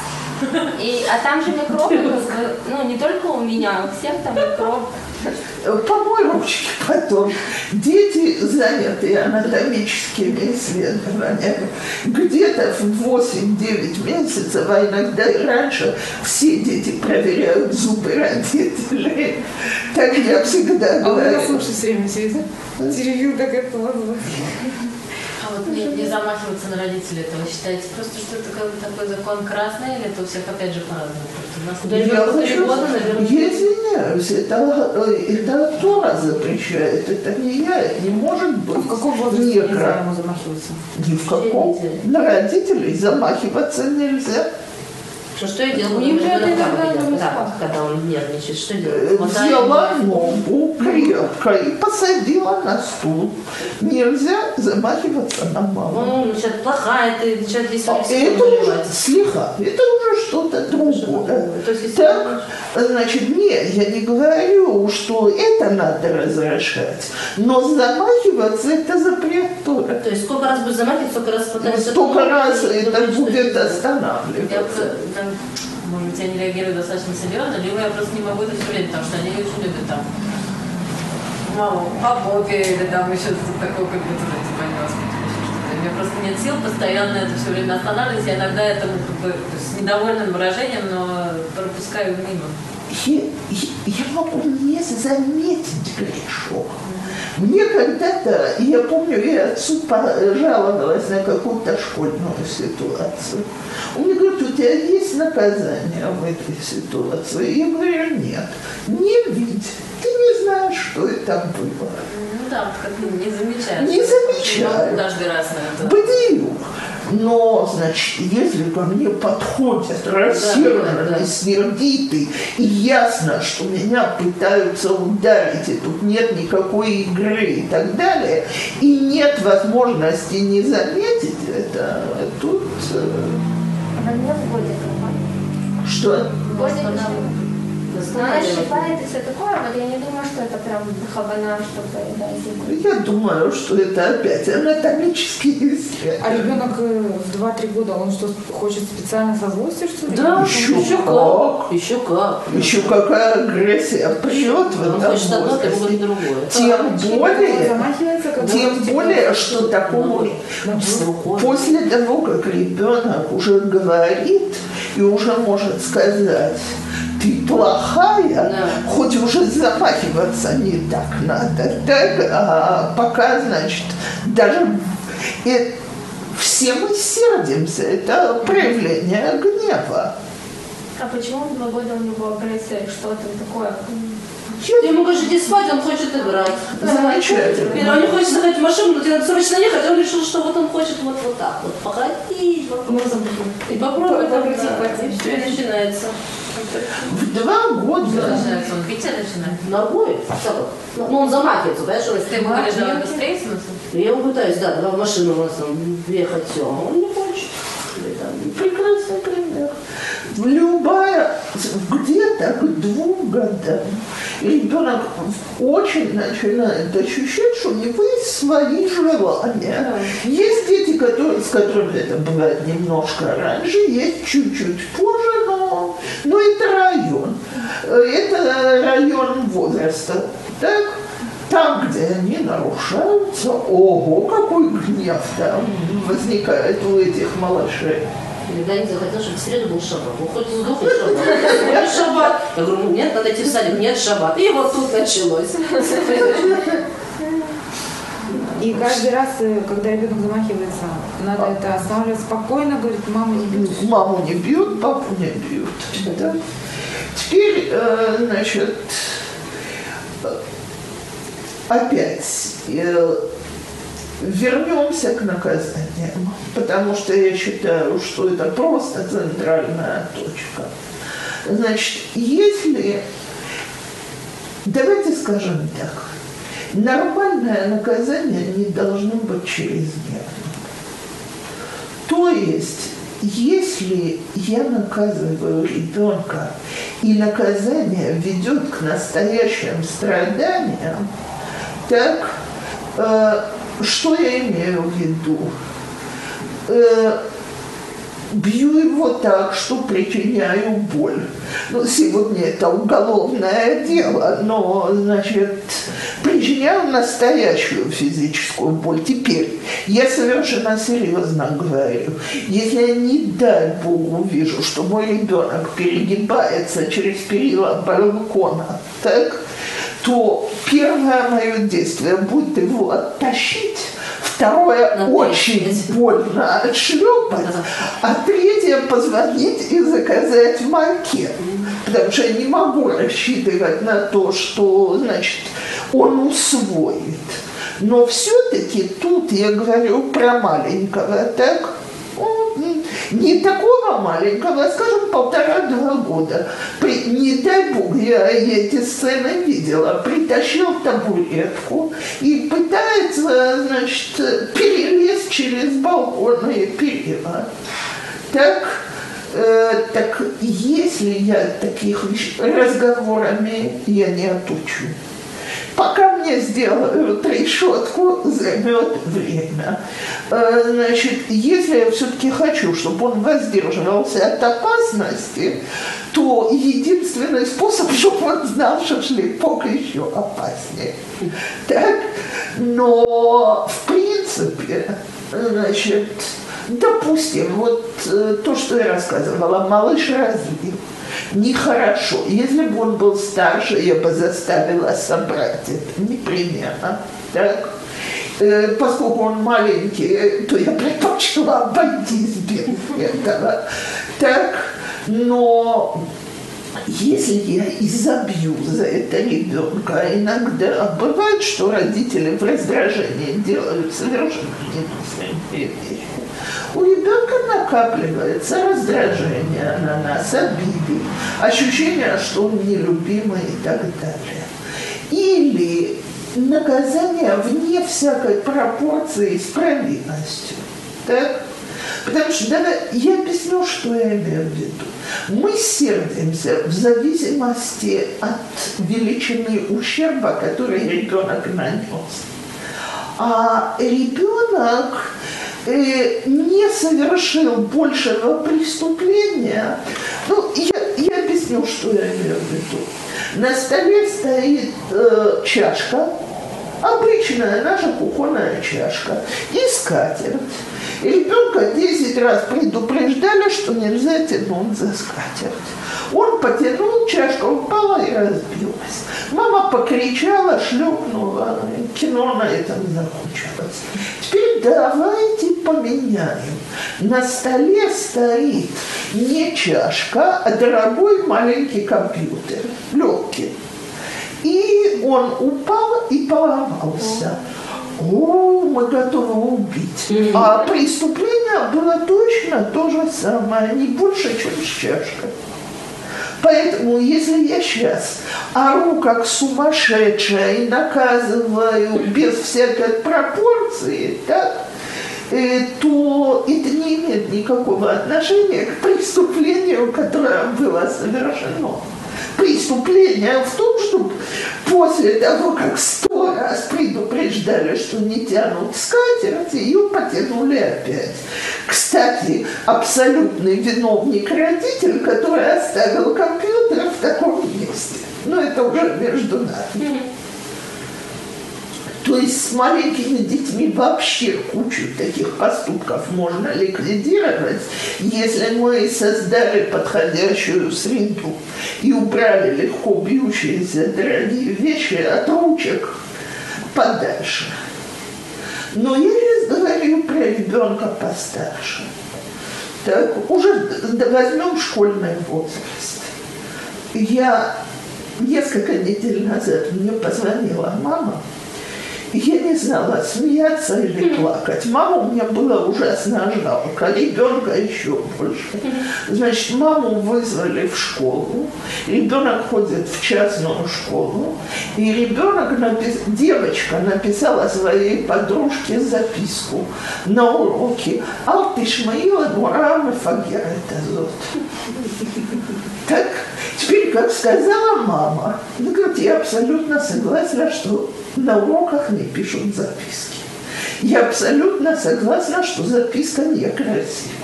F: и, а там же микробы, ну, не только у меня, у всех там микроб.
A: Помой ручки потом. Дети, занятые анатомическими исследованиями, где-то в 8-9 месяцев, а иногда и раньше, все дети проверяют зубы родителей. Так я всегда
C: говорю. А
A: у
C: нас слушай все время сидит. Теревил, как это.
E: А вот не, не замахиваться на родителей, это вы считаете просто, что это как бы такой закон красный, или это у всех опять же по-разному? У нас
B: Да,
A: Я
B: года, наверное.
A: Я извиняюсь, это, э, это Тора запрещает, это не я, это не может быть.
C: А в каком возрасте
A: не
C: нельзя ему замахиваться?
A: Ни в каком. На родителей замахиваться нельзя.
B: Что, что я делаю?
C: У них же
B: когда Да, когда он нервничает, что
A: Э,
B: делать? Хватаю
A: Взяла ногу крепко и посадила на стул. Нельзя замахиваться на маму.
B: Он начинает плохая, ты начинает весь
A: А Это уже слегка, это уже что-то другое.
B: То есть, если
A: Так, значит, нет, я не говорю, что это надо разрешать, но замахиваться это запрет Торы.
B: То есть сколько раз будет замахивать, столько раз пытаться...
A: Столько раз это будет
E: Я
A: останавливаться.
E: Может быть, я не реагирую достаточно серьезно, либо я просто не могу это все время, потому что они очень любят там маму попе или там еще что-то такое, как бы тоже типа не что-то. У меня просто нет сил постоянно это все время останавливать, я иногда этому как бы с недовольным выражением, но пропускаю мимо.
A: Я, я- я могу не заметить грешок. Мне когда-то, я помню, я отцу пожаловалась на какую-то школьную ситуацию. Он мне говорит, у тебя есть наказание в этой ситуации? Я говорю, нет. Не видь. Ты не знаешь, что это было.
E: Ну да, вот как не замечаешь.
A: Не замечаю.
E: Каждый раз на это.
A: Бдию. Но, значит, если ко мне подходят рассерженный,
B: да, да.
A: сердитый, и ясно, что меня пытаются ударить, и тут нет никакой игры и так далее, и нет возможности не заметить это, тут э,
F: Она
A: что?
F: Но она
B: Останавливать.
F: щипает и все такое, вот я не думаю, что это прям хабана, чтобы да.
A: Я думаю, что это опять анатомические
C: А
A: исследования.
C: ребенок э, в 2-3 года, он что, хочет специально со злостью, что ли?
B: Да,
A: Еще
B: еще
A: как.
B: как. Еще как.
A: Еще какая агрессия прет в
B: Он
A: этом
B: хочет одно, другое.
A: Тем более, Тем
C: типа,
A: более, что такому после того, как ребенок уже говорит и уже может сказать, ты плохая,
B: Да.
A: хоть уже замахиваться не так надо, так, а пока, значит, даже э, все мы сердимся, это проявление гнева.
F: А почему в два года у него агрессия? Что там такое?
B: Ты ему говоришь, иди спать, он хочет играть.
A: Замечательно.
B: Или он не хочет заходить в машину, но тебе надо срочно ехать, он решил, что вот он хочет вот, вот так вот походить,
C: Носом
B: и попробуй там,
C: Покрутить,
B: да, и все, и начинается.
A: В два года
E: Начинается он бить, а начинает.
B: Ногой, так вот. Ну, он замахивается, понимаешь, он
E: Ты ему говоришь, давай быстрее, в смысле?
B: Я ему пытаюсь, да, давай в машину у нас там въехать, все, а он не хочет. Или там,
A: Прекрасный пример. Любая, где-то к двум годам ребенок очень начинает ощущать, что у него есть свои желания. Есть дети, которые, с которыми это бывает немножко раньше, есть чуть-чуть позже, но, но это район. Это район возраста. Так? Там, где они нарушаются, ого, какой гнев там возникает у этих малышей.
B: Или Даник захотел, чтобы в среду был шаббат. Он хоть сдохнет шаббат. Нет шаббат. Я говорю, ну нет, надо идти в садик. Нет шаббат. И вот тут началось.
C: И каждый раз, э, когда ребенок замахивается, надо это останавливать спокойно, говорит, мама не бьют.
A: Маму не бьют, папу не бьют. Да? Теперь, э, значит, э, опять вернемся к наказаниям, потому что я считаю, что это просто центральная точка. Значит, если, давайте скажем так, нормальное наказание не должно быть чрезмерным. То есть, если я наказываю ребенка, и наказание ведет к настоящим страданиям, так э, что я имею в виду? Э, бью его так, что причиняю боль. Ну, сегодня это уголовное дело, но, значит, причиняю настоящую физическую боль. Теперь, я совершенно серьезно говорю, если я, не дай Бог, увижу, что мой ребенок перегибается через перила балкона, так, то первое мое действие будет его оттащить второе очень больно отшлепать, а третье позвонить и заказать макет. Потому что я не могу рассчитывать на то, что, значит, он усвоит. Но все-таки тут я говорю про маленького, так? Не такого маленького, скажем, полтора-два года. При- не дай бог, я эти сцены видела. Притащил табуретку и пытается, значит, перелезть через балконные перила. Так, э, так если я таких разговорами я не отучу. Пока мне сделают решетку, займет время. Э, Значит, если я все-таки хочу, чтобы он воздерживался от опасности, то единственный способ, [LAUGHS] чтобы он знал, что шлепок еще опаснее. Так? Но, в принципе, значит, допустим, вот э, то, что я рассказывала, малыш развил. Нехорошо. Если бы он был старше, я бы заставила собрать это непременно. Так? Э, Поскольку он маленький, э, то я предпочла обойтись без этого. Так, но если я изобью за это ребенка, иногда бывает, что родители в раздражении делают совершенно немыслимые вещи. У ребенка накапливается раздражение на нас, обиды, ощущение, что он нелюбимый и так далее. Или наказание вне всякой пропорции с провинностью. Так? Потому что давай я объясню, что я имею в виду. Мы сердимся в зависимости от величины ущерба, который ребенок нанес. А ребенок э, не совершил большего преступления. Ну, я, я объясню, что я имею в виду. На столе стоит э, чашка, обычная наша кухонная чашка, и скатерть. И ребенка 10 раз предупреждали, что нельзя тянуть за скатерть. Он потянул, чашка упала и разбилась. Мама покричала, шлепнула, кино на этом закончилось. Теперь давайте поменяем. На столе стоит не чашка, а дорогой маленький компьютер, легкий. И он упал и поломался. О, мы готовы убить. А преступление было точно то же самое, не больше, чем с чашкой. Поэтому, если я сейчас ору как сумасшедшая и наказываю без всякой пропорции, так, э, то это не имеет никакого отношения к преступлению, которое было совершено. Преступление в том, что после того, как сто раз предупреждали, что не тянут скатерть, ее потянули опять. Кстати, абсолютный виновник родитель, который оставил компьютер в таком месте. Но это уже между нами. То есть с маленькими детьми вообще кучу таких поступков можно ликвидировать, если мы создали подходящую среду и убрали легко бьющиеся дорогие вещи от ручек подальше. Но я сейчас говорю про ребенка постарше. Так, уже возьмем школьный возраст. Я несколько недель назад мне позвонила мама, я не знала, смеяться или плакать. Мама у меня была ужасно жалко, ребенка еще больше. Значит, маму вызвали в школу, ребенок ходит в частную школу, и ребенок, напис... девочка написала своей подружке записку на уроке «Ал тишмаила мурам фагер это зот». Так, теперь, как сказала мама, ну, я абсолютно согласна, что на уроках не пишут записки. Я абсолютно согласна, что записка некрасивая.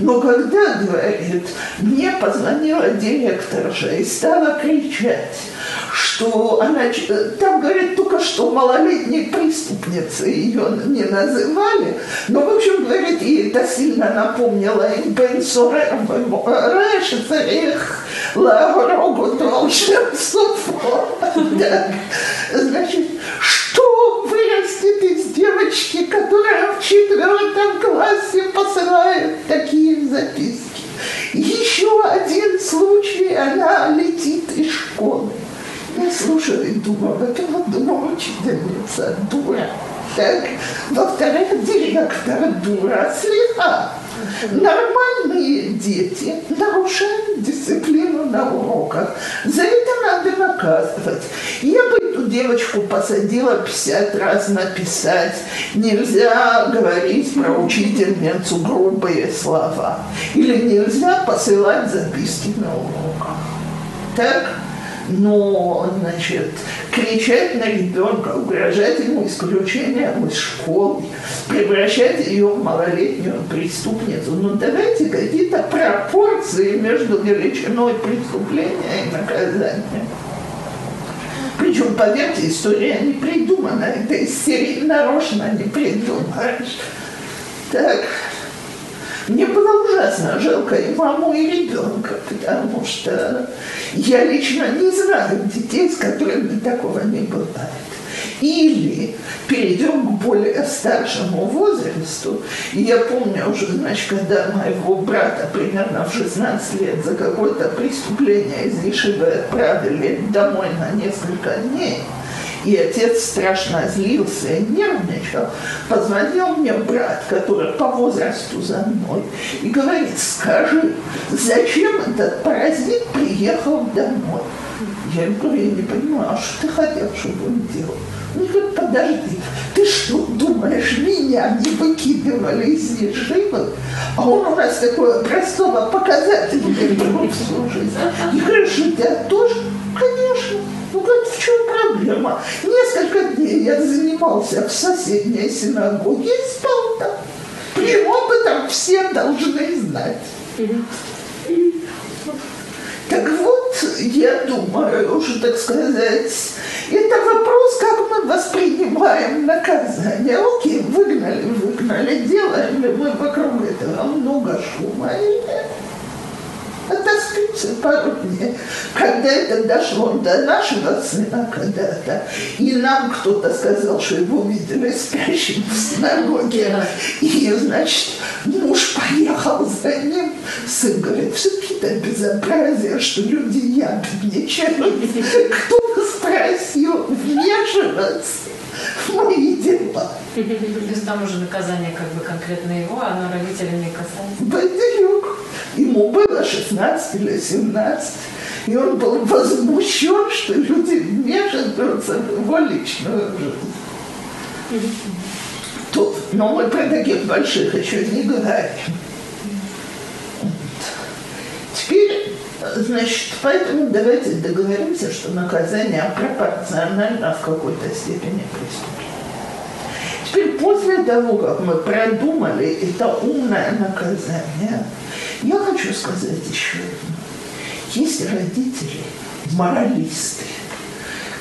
A: Но когда, говорит, мне позвонила директорша и стала кричать, что она, там, говорит, только что малолетней преступницей ее не называли, но, в общем, говорит, ей это сильно напомнило им Бен Сорер, раньше царих Лагорогу Толшем Значит, что вырастет из девочки, которая в четвертом классе посылает такие записки. Еще один случай, она летит из школы. Я слушаю и думаю, думала, этого дома учительница дура. Так, во-вторых, директор дура, слегка. Нормальные дети нарушают дисциплину на уроках. За это надо наказывать. Я бы эту девочку посадила 50 раз написать. Нельзя говорить про учительницу грубые слова. Или нельзя посылать записки на уроках. Так? но, значит, кричать на ребенка, угрожать ему исключением из школы, превращать ее в малолетнюю преступницу. Ну, давайте какие-то пропорции между величиной преступления и наказания. Причем, поверьте, история не придумана. Это из серии нарочно не придумаешь. Так, мне было ужасно жалко и маму, и ребенка, потому что я лично не знаю детей, с которыми такого не бывает. Или перейдем к более старшему возрасту. И я помню уже, значит, когда моего брата примерно в 16 лет за какое-то преступление из Ешивы отправили домой на несколько дней – и отец страшно злился и нервничал, позвонил мне брат, который по возрасту за мной, и говорит, скажи, зачем этот паразит приехал домой? Я говорю, я не понимаю, а что ты хотел, чтобы он делал? Он говорит, подожди, ты что, думаешь, меня не выкидывали из ешивы? А он у нас такое простого показателя был всю жизнь. Я говорю, что тебя тоже? Конечно. Ну, как в чем проблема? Несколько дней я занимался в соседней синагоге и спал там. Почему об этом все должны знать? Так вот, я думаю, уже так сказать, это вопрос, как мы воспринимаем наказание. Окей, выгнали, выгнали, делаем ли мы вокруг этого много шума или нет? Отоспится пару дней. Когда это дошло до нашего сына когда-то, и нам кто-то сказал, что его видели спящим в синагоге, и, значит, муж поехал за ним, сын говорит, все-таки это безобразие, что люди ябедничают. Кто спросил вмешиваться? в мои дела.
E: То есть там уже наказание как бы конкретно его, а оно родителей не касается?
A: Бадилюк. Ему было 16 или 17. И он был возмущен, что люди вмешиваются в его личную жизнь. Тут, но мы про таких больших еще не говорим. Теперь, значит, поэтому давайте договоримся, что наказание пропорционально в какой-то степени преступления. Теперь после того, как мы продумали это умное наказание, я хочу сказать еще одно. Есть родители, моралисты,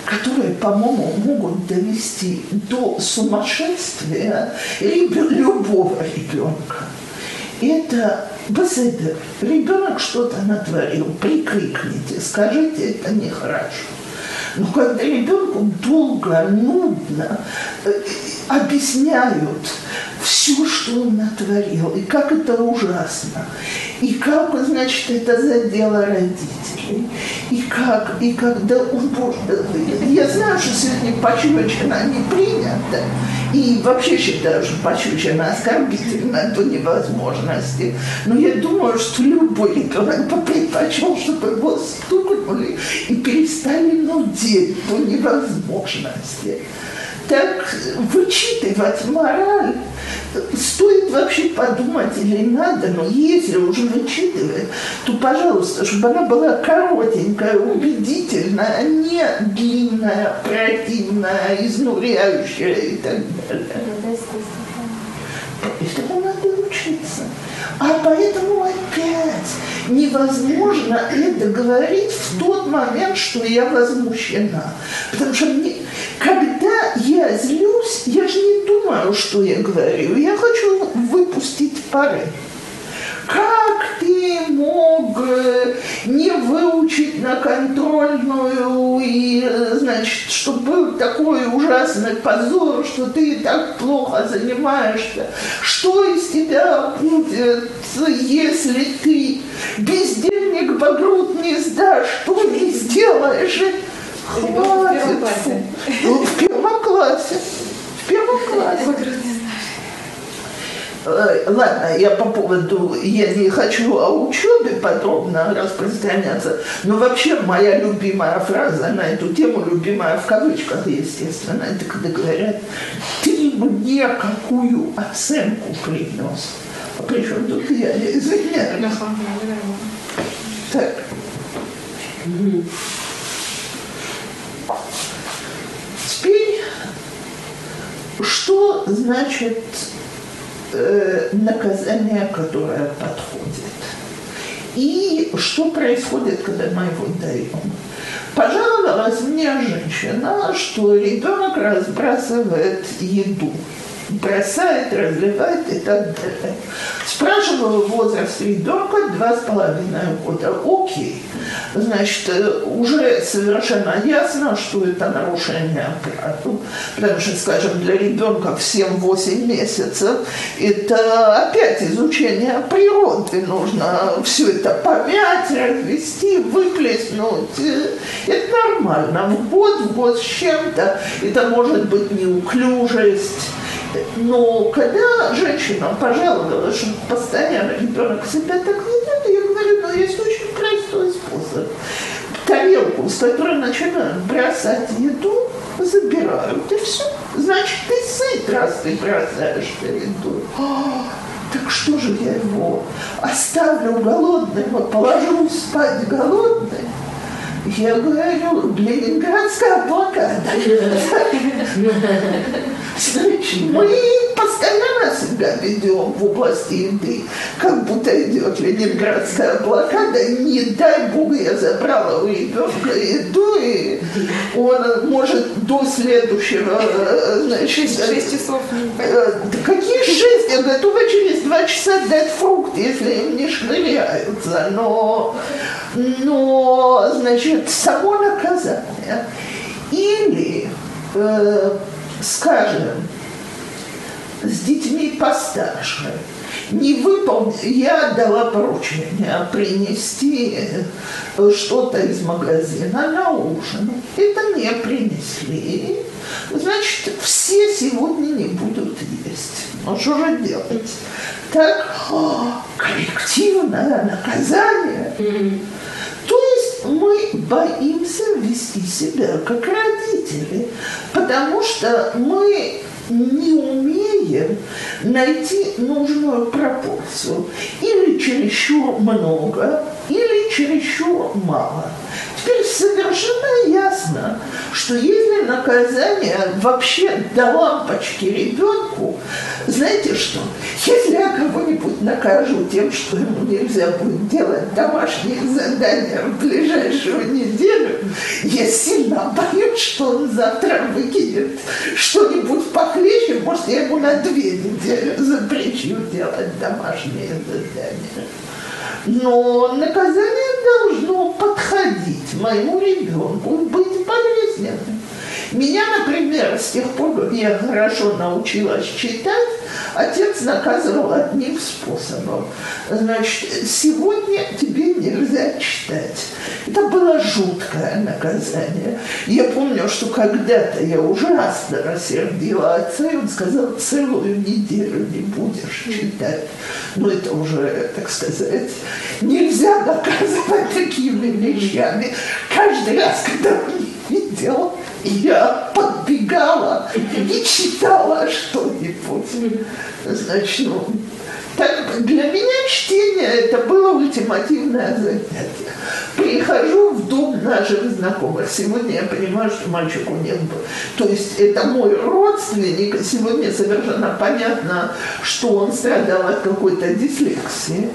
A: которые, по-моему, могут довести до сумасшествия любого ребенка. Это Беседер. Ребенок что-то натворил, прикрикните, скажите, это нехорошо. Но когда ребенку долго, нудно э, объясняют все, что он натворил, и как это ужасно, и как, значит, это задело родителей, и как, и когда он, я знаю, что сегодня пощечина не принято, и вообще считаю, что пощечина оскорбительна до невозможности, но я думаю, что любой бы предпочел, чтобы его стукнули и перестали нудеть до невозможности так вычитывать мораль стоит вообще подумать или надо, но если уже вычитывать, то, пожалуйста, чтобы она была коротенькая, убедительная, а не длинная, противная, изнуряющая и так далее. Поэтому надо учиться. А поэтому опять невозможно это говорить в тот момент, что я возмущена. Потому что мне, когда я злюсь, я же не думаю, что я говорю. Я хочу выпустить пары. Как ты мог э, не выучить на контрольную, и, значит, чтобы был такой ужасный позор, что ты так плохо занимаешься? Что из тебя будет, если ты бездельник багрут не сдашь, что не сделаешь?
C: Ребенок в первом
A: Хватит,
C: классе.
A: В первом классе. В первом классе. Э, Ладно, я по поводу, я не хочу о учебе подробно распространяться, но вообще моя любимая фраза на эту тему, любимая в кавычках, естественно, это когда говорят, ты мне какую оценку принес. А при чем тут я, извиняюсь. Так. Теперь, что значит э, наказание, которое подходит? И что происходит, когда мы его даем? Пожаловалась мне женщина, что ребенок разбрасывает еду. Бросает, разливает и так далее. Спрашиваю возраст ребенка два с половиной года. Окей. Значит, э, уже совершенно ясно, что это нарушение правил. Потому что, скажем, для ребенка в 7-8 месяцев это опять изучение природы. Нужно все это помять, развести, выплеснуть. Э, Это нормально. В год, в год с чем-то это может быть неуклюжесть. Но когда женщина пожаловалась, что постоянно ребенок себя так ведет, я говорю, ну есть очень простой способ. Тарелку, с которой начинают бросать еду, забирают, и все. Значит, ты сыт, раз ты бросаешь еду. «А, так что же я его оставлю голодным, а положу спать голодным? Я говорю, ленинградская блокада. Значит, мы постоянно себя ведем в области еды, как будто идет ленинградская блокада. Не дай бог, я забрала у ребенка еду, и он может до следующего, значит,
C: Шесть часов не
A: Э, да какие шесть? Я готова через два часа дать фрукт, если им не швыряются. Но, но значит, само наказание. Или, э, скажем, с детьми постарше. Не выполнил, я отдала поручение принести что-то из магазина на ужин. Это не принесли. Значит, все сегодня не будут есть. Ну что же делать? Так, а, коллективное наказание. Есть мы боимся вести себя как родители, потому что мы не умеем найти нужную пропорцию. Или чересчур много, или чересчур мало. Теперь совершенно ясно, что если наказание вообще до лампочки ребенку, знаете что, если я кого-нибудь накажу тем, что ему нельзя будет делать домашние задания в ближайшую неделю, я сильно боюсь, что он завтра выкинет что-нибудь похлеще, может, я ему на две недели запрещу делать домашние задания. Но наказание должно подходить моему ребенку, быть болезненным. Меня, например, с тех пор, как я хорошо научилась читать, отец наказывал одним способом. Значит, сегодня тебе нельзя читать. Это было жуткое наказание. Я помню, что когда-то я ужасно рассердила отца, и он сказал, целую неделю не будешь читать. Ну, это уже, так сказать, нельзя наказывать такими вещами. Каждый раз, когда он не видел, я подбегала и читала что-нибудь. Значит, ну, так, для меня чтение это было ультимативное занятие. Прихожу в дом наших знакомых. Сегодня я понимаю, что мальчику нет бы. То есть это мой родственник. Сегодня совершенно понятно, что он страдал от какой-то дислексии.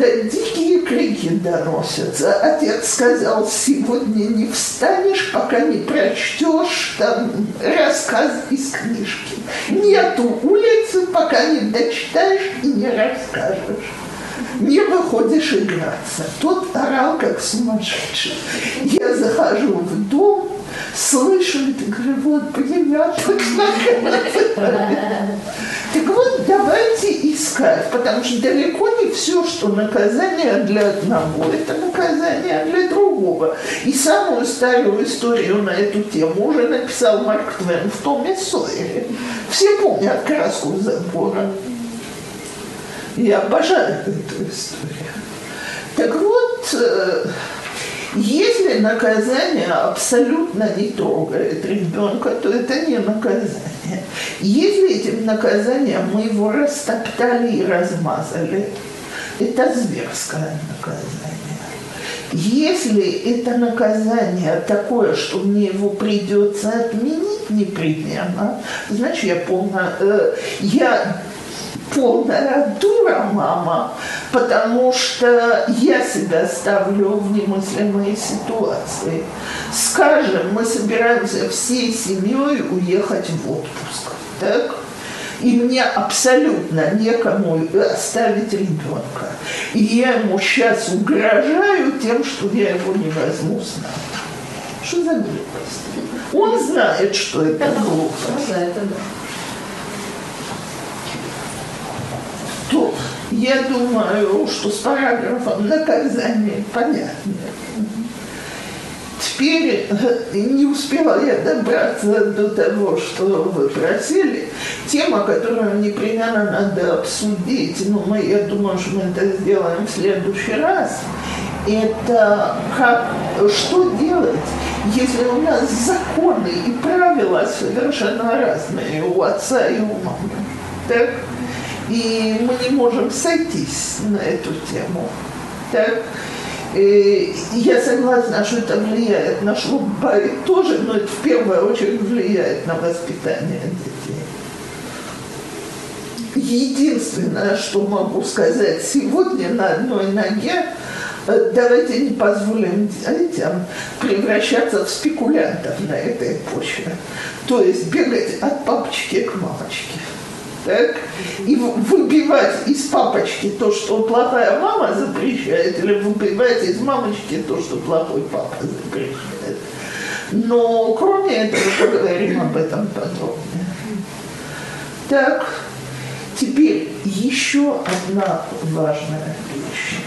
A: Оттуда дикие крики доносятся. Отец сказал, сегодня не встанешь, пока не прочтешь там рассказ из книжки. Нету улицы, пока не дочитаешь и не расскажешь. Не выходишь играться. Тот орал, как сумасшедший. Я захожу в дом, слышу это, говорю, вот, понимаешь, так наказывают. Так вот, давайте искать, потому что далеко не все, что наказание для одного, это наказание для другого. И самую старую историю на эту тему уже написал Марк Твен в Томе Сойере. Все помнят краску забора. Я обожаю эту историю. Так вот, э, если наказание абсолютно не трогает ребенка, то это не наказание. Если этим наказанием мы его растоптали и размазали, это зверское наказание. Если это наказание такое, что мне его придется отменить непременно, значит, я полно, э, я полная дура, мама, потому что я себя ставлю в немыслимые ситуации. Скажем, мы собираемся всей семьей уехать в отпуск, так? И мне абсолютно некому оставить ребенка. И я ему сейчас угрожаю тем, что я его не возьму с нами. Что за глупость? Он знает, что это глупость.
E: Да, это да.
A: То я думаю, что с параграфом наказания понятно. Теперь э, не успела я добраться до того, что вы просили. Тема, которую непременно надо обсудить, ну, мы, я думаю, что мы это сделаем в следующий раз, это как, что делать, если у нас законы и правила совершенно разные у отца и у мамы. Так? И мы не можем сойтись на эту тему. Так? И я согласна, что это влияет на шлюбай тоже, но это в первую очередь влияет на воспитание детей. Единственное, что могу сказать сегодня на одной ноге, э, давайте не позволим детям превращаться в спекулянтов на этой почве. То есть бегать от папочки к мамочке так, и выбивать из папочки то, что плохая мама запрещает, или выбивать из мамочки то, что плохой папа запрещает. Но кроме этого поговорим об этом подробнее. Так, теперь еще одна важная вещь.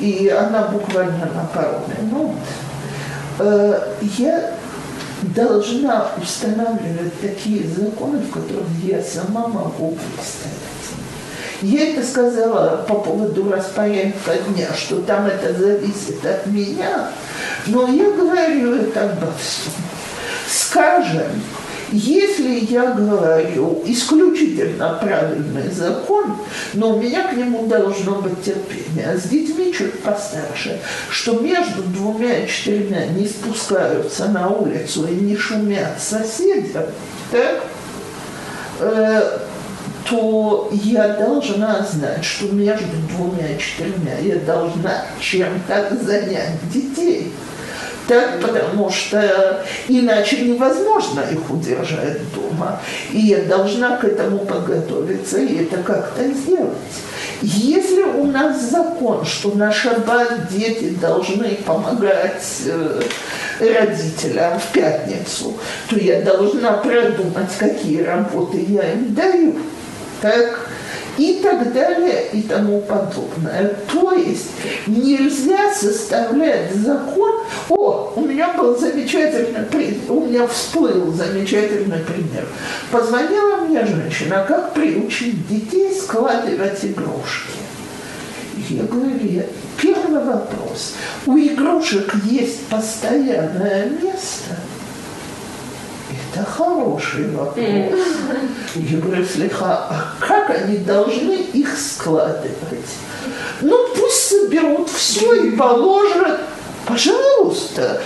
A: И она буквально на пару минут. Э, я должна устанавливать такие законы, в которых я сама могу выстоять. Я это сказала по поводу распорядка дня, что там это зависит от меня, но я говорю это обо всем. Скажем, если я говорю исключительно правильный закон, но у меня к нему должно быть терпение, а с детьми чуть постарше, что между двумя и четырьмя не спускаются на улицу и не шумят соседям, так, э, то я должна знать, что между двумя и четырьмя я должна чем-то занять детей – так, потому что иначе невозможно их удержать дома. И я должна к этому подготовиться и это как-то сделать. Если у нас закон, что на шаббат дети должны помогать э, родителям в пятницу, то я должна продумать, какие работы я им даю. Так? И так далее и тому подобное. То есть нельзя составлять закон. О, у меня был замечательный пример, у меня всплыл замечательный пример. Позвонила мне женщина, как приучить детей складывать игрушки. Я говорю, первый вопрос. У игрушек есть постоянное место – это хороший вопрос. Я говорю, слегка, а как они должны их складывать? Ну, пусть соберут все и положат Пожалуйста,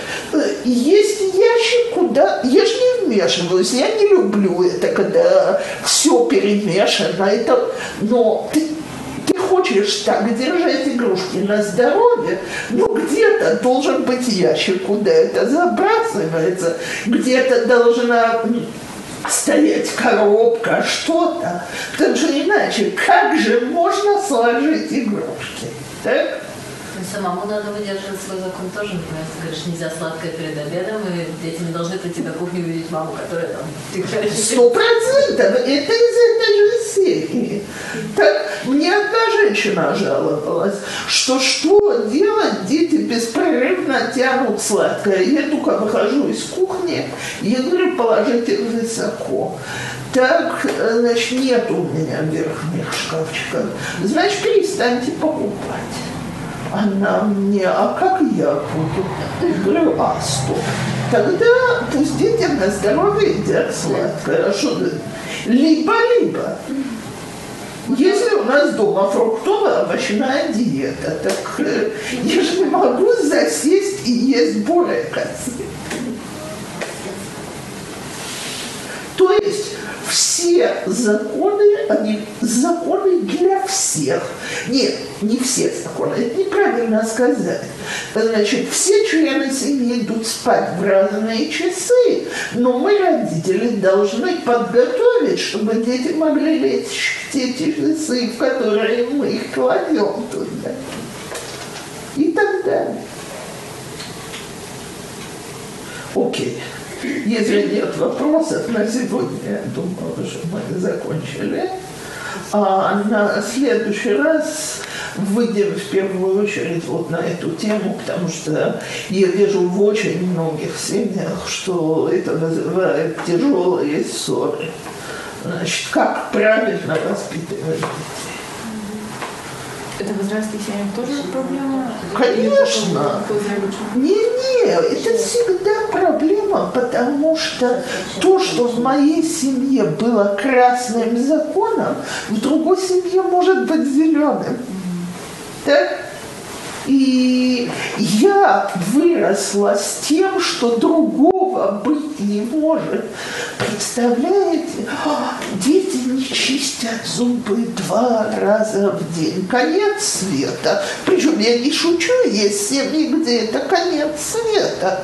A: есть ящик, куда... Я же не вмешиваюсь, я не люблю это, когда все перемешано. Это... Но ты хочешь так держать игрушки на здоровье, ну где-то должен быть ящик, куда это забрасывается, где-то должна стоять коробка, что-то. Так же иначе, как же можно сложить игрушки? Так?
E: Самому надо выдерживать свой закон тоже, например, говоришь, нельзя сладкое перед обедом, и дети не должны прийти на кухню и увидеть маму, которая там
A: Сто процентов. Это из этой же серии. Так, мне одна женщина жаловалась, что что делать, дети беспрерывно тянут сладкое. Я только выхожу из кухни, я говорю, положите высоко. Так, значит, нет у меня верхних шкафчиков. Значит, перестаньте покупать. Она мне, а как я буду? Я говорю, а, стоп. Тогда пусть детям на здоровье едят сладкое. А что? Либо-либо. Если у нас дома фруктовая овощная диета, так э, я же не могу засесть и есть бурекос. То есть все законы, они законы для всех. Нет, не все законы, это неправильно сказать. Значит, все члены семьи идут спать в разные часы, но мы, родители, должны подготовить, чтобы дети могли лечь в те часы, в которые мы их кладем туда. И так далее. Окей. Если нет вопросов на сегодня, я думаю, что мы закончили. А на следующий раз выйдем в первую очередь вот на эту тему, потому что я вижу в очень многих семьях, что это вызывает тяжелые ссоры. Значит, как правильно воспитывать.
C: Это в израильских семьях тоже проблема?
A: Конечно. Не-не, это всегда проблема, потому что то, что в моей семье было красным законом, в другой семье может быть зеленым. Так? И я выросла с тем, что другого быть не может. Представляете, А, дети не чистят зубы два раза в день. Конец света. Причем я не шучу, есть семьи, где это конец света.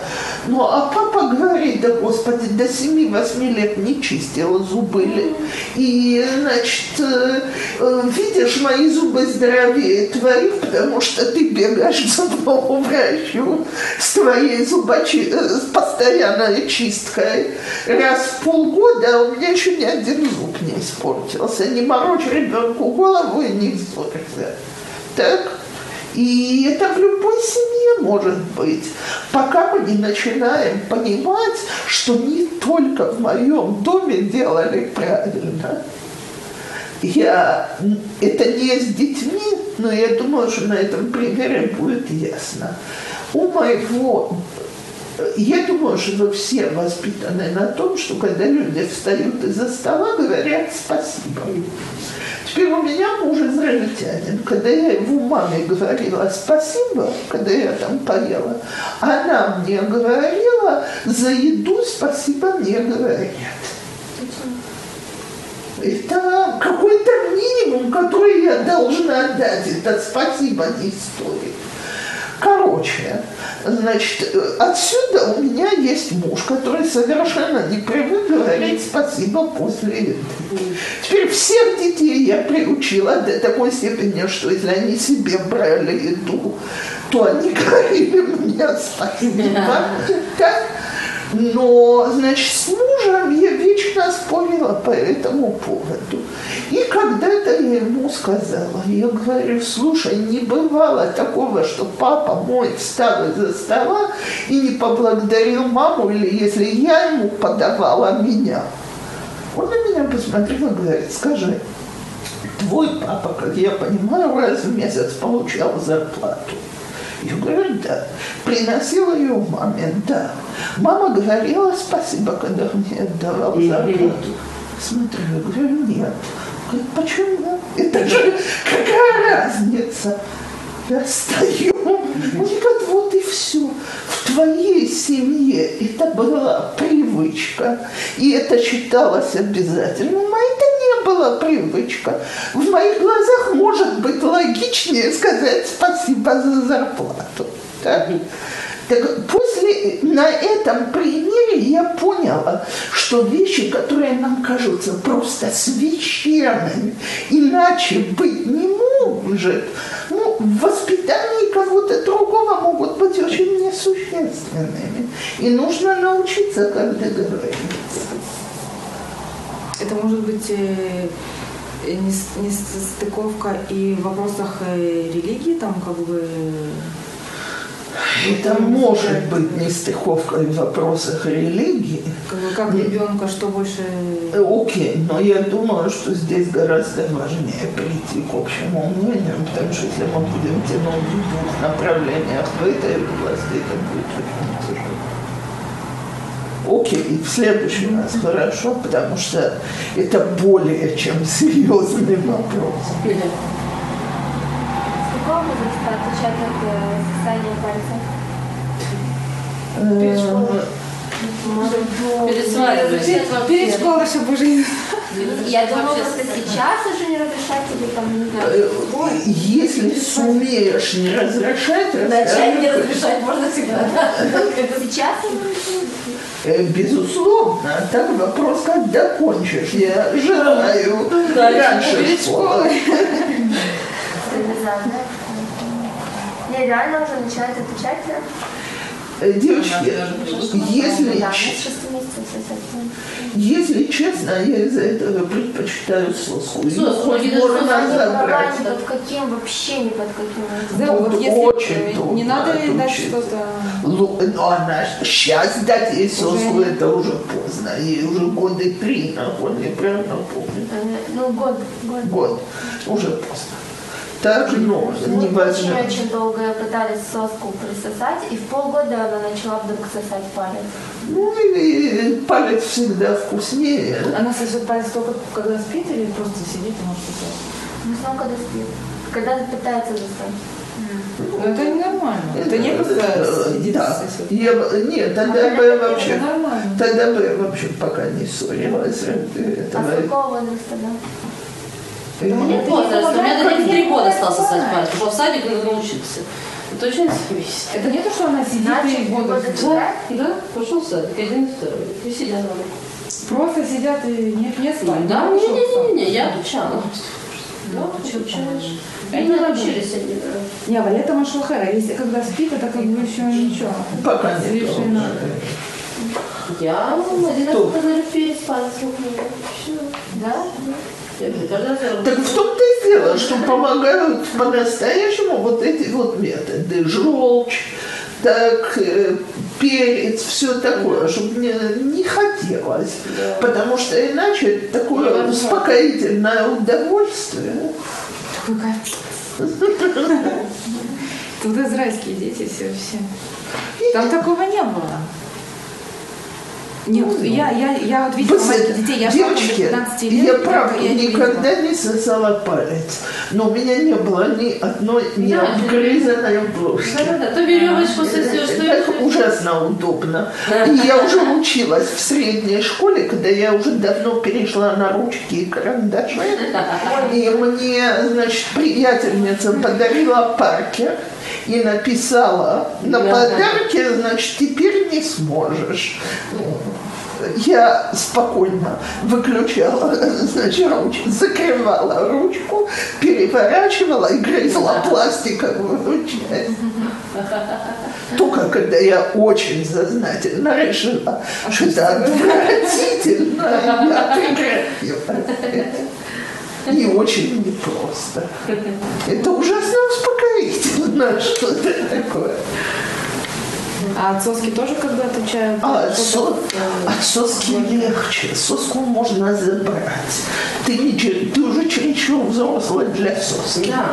A: Ну, а папа говорит, да господи, до 7-8 лет не чистила зубы. И, значит, э, видишь, мои зубы здоровее твоих, потому что ты бегаешь к зубному врачу с твоей зубочи... э, с постоянной чисткой раз в полгода, у меня еще ни один зуб не испортился. Не морочь ребенку голову и не ссорься. Так? И это в любой семье может быть, пока мы не начинаем понимать, что не только в моем доме делали правильно. Я, это не с детьми, но я думаю, что на этом примере будет ясно. У моего я думаю, что вы все воспитаны на том, что когда люди встают из-за стола, говорят спасибо. Теперь у меня муж израильтянин. Когда я его маме говорила спасибо, когда я там поела, она мне говорила, за еду спасибо не говорят. Это какой-то минимум, который я должна дать. Это спасибо не стоит. Короче, значит, отсюда у меня есть муж, который совершенно не привык говорить спасибо после еды. Теперь всех детей я приучила до такой степени, что если они себе брали еду, то они говорили мне спасибо. Так? Но, значит, с мужем я вечно спорила по этому поводу. И когда-то я ему сказала, я говорю, слушай, не бывало такого, что папа мой встал из-за стола и не поблагодарил маму, или если я ему подавала меня. Он на меня посмотрел и говорит, скажи, твой папа, как я понимаю, раз в месяц получал зарплату. Я говорю, да. Приносила ее маме, да. Мама говорила спасибо, когда мне отдавал зарплату. Смотрю, я говорю, нет. Говорит, почему? Это же какая разница? Он говорит, вот и все. В твоей семье это была привычка, и это считалось обязательным, а это не была привычка. В моих глазах может быть логичнее сказать спасибо за зарплату. Так? Так после, на этом примере я поняла, что вещи, которые нам кажутся просто священными, иначе быть не может, ну, в воспитании кого-то другого могут быть очень несущественными. И нужно научиться, как договориться.
C: Это может быть э, э, не, с- не с- стыковка и в вопросах э, религии, там как бы...
A: Это может быть нестыковкой в вопросах религии.
C: Как, ребенка, что больше...
A: Э, Окей, но я думаю, что здесь гораздо важнее прийти к общему мнению, потому что если мы будем тянуть в двух направлениях в этой области, это будет очень тяжело. Окей, в следующий раз хорошо, потому что это более чем серьезный вопрос.
F: Какого возраста отличать от э, сосания пальцев?
A: Э,
B: Перед свадьбой.
C: Перед школой, чтобы уже...
F: Я думала, просто сейчас уже не разрешать или там, не
A: э,
F: знаю.
A: Если сумеешь не разрешать,
E: Начать не разрешать можно всегда.
F: Сейчас
A: Э, Безусловно, так вопрос, когда кончишь. Я желаю раньше
C: перед
A: школы.
F: Стерилизация. Не, реально уже начинает отвечать?
A: Э, Девочки, если,
F: Да,
A: ч-
F: с 6 месяцев совсем.
A: если честно, я из-за этого предпочитаю соску.
B: Соску, не
A: можно
F: не
A: забрать.
F: ни под каким, вообще ни под каким.
C: Да,
A: Тут
C: вот если
A: очень трудно
C: не надо ей дать что-то...
A: Лу- Ну, она сейчас дать ей соску,
C: Уже-
A: это уже поздно. Ей уже годы три на год, я правильно помню.
F: Э, Ну, год, год.
A: Год. Уже поздно. Так, ну,
F: Мы
A: неважно.
F: очень-очень долго пытались соску присосать, и в полгода она начала вдруг сосать палец.
A: Ну, и палец всегда вкуснее.
C: Она сосет палец только когда спит или просто сидит и может сосать?
F: Ну, снова когда спит. Когда пытается заснуть.
C: Ну, это ненормально. Это не
A: Э,
C: просто сидит и
A: Да. Я, нет, тогда
F: А
A: бы я вообще,
C: нормально.
A: тогда бы я вообще пока не ссорилась ради
F: А с какого возраста, да?
A: Э,
B: Возраст. У меня до 3 года стал сосать пальцы. Пошел в садик и научился. Это очень зависит.
C: Это не то, что она сидит
F: три
C: года
F: читать?
B: Да, пошел в садик, один и второй. И сидят дома.
C: Просто сидят и не, не спать.
B: Да,
C: не пошел в
B: не-не-не, я обучала. Да, обучаешь. Они не научились они. да.
C: Не, Валета Машухера, если когда спит, это как бы еще ничего.
A: Пока не
C: Совершенно.
B: Я один раз палец лопнула. Все.
F: Да?
A: Так в том-то и дело, что помогают по-настоящему вот эти вот методы. Желчь, так, э, перец, все такое, чтобы мне не хотелось. Потому что иначе это такое
B: Невозможно.
A: успокоительное удовольствие.
C: Такой. [LAUGHS] Тут израильские дети все, все. Там такого не было. Нет, я, я, я вот видела маленьких
A: знаете,
C: детей, я шла
A: девочки,
C: 15 лет.
A: я правда
C: я не
A: никогда
C: видела.
A: не сосала палец, но у меня не было ни одной не
B: Да,
A: обгрызанной ложки.
B: Да-да-да, то веревочку сосешь, то
A: Так
B: и
A: ужасно удобно. И я уже училась в средней школе, когда я уже давно перешла на ручки и карандаши. [LAUGHS] И мне, значит, приятельница подарила паркер и написала на
B: Да.
A: подарке, значит, теперь не сможешь. Я спокойно выключала, значит, ручку, закрывала ручку, переворачивала и грызла пластиковую часть. Только когда я очень сознательно решила, что это отвратительно, я прекратила. И очень непросто. Это ужасно успокоительно, что-то такое.
C: А от соски тоже как бы отучают?
A: А со-
C: э,
A: от соски легче, соску можно забрать. Ты, не, ты уже чересчур взрослая для соски.
B: Да.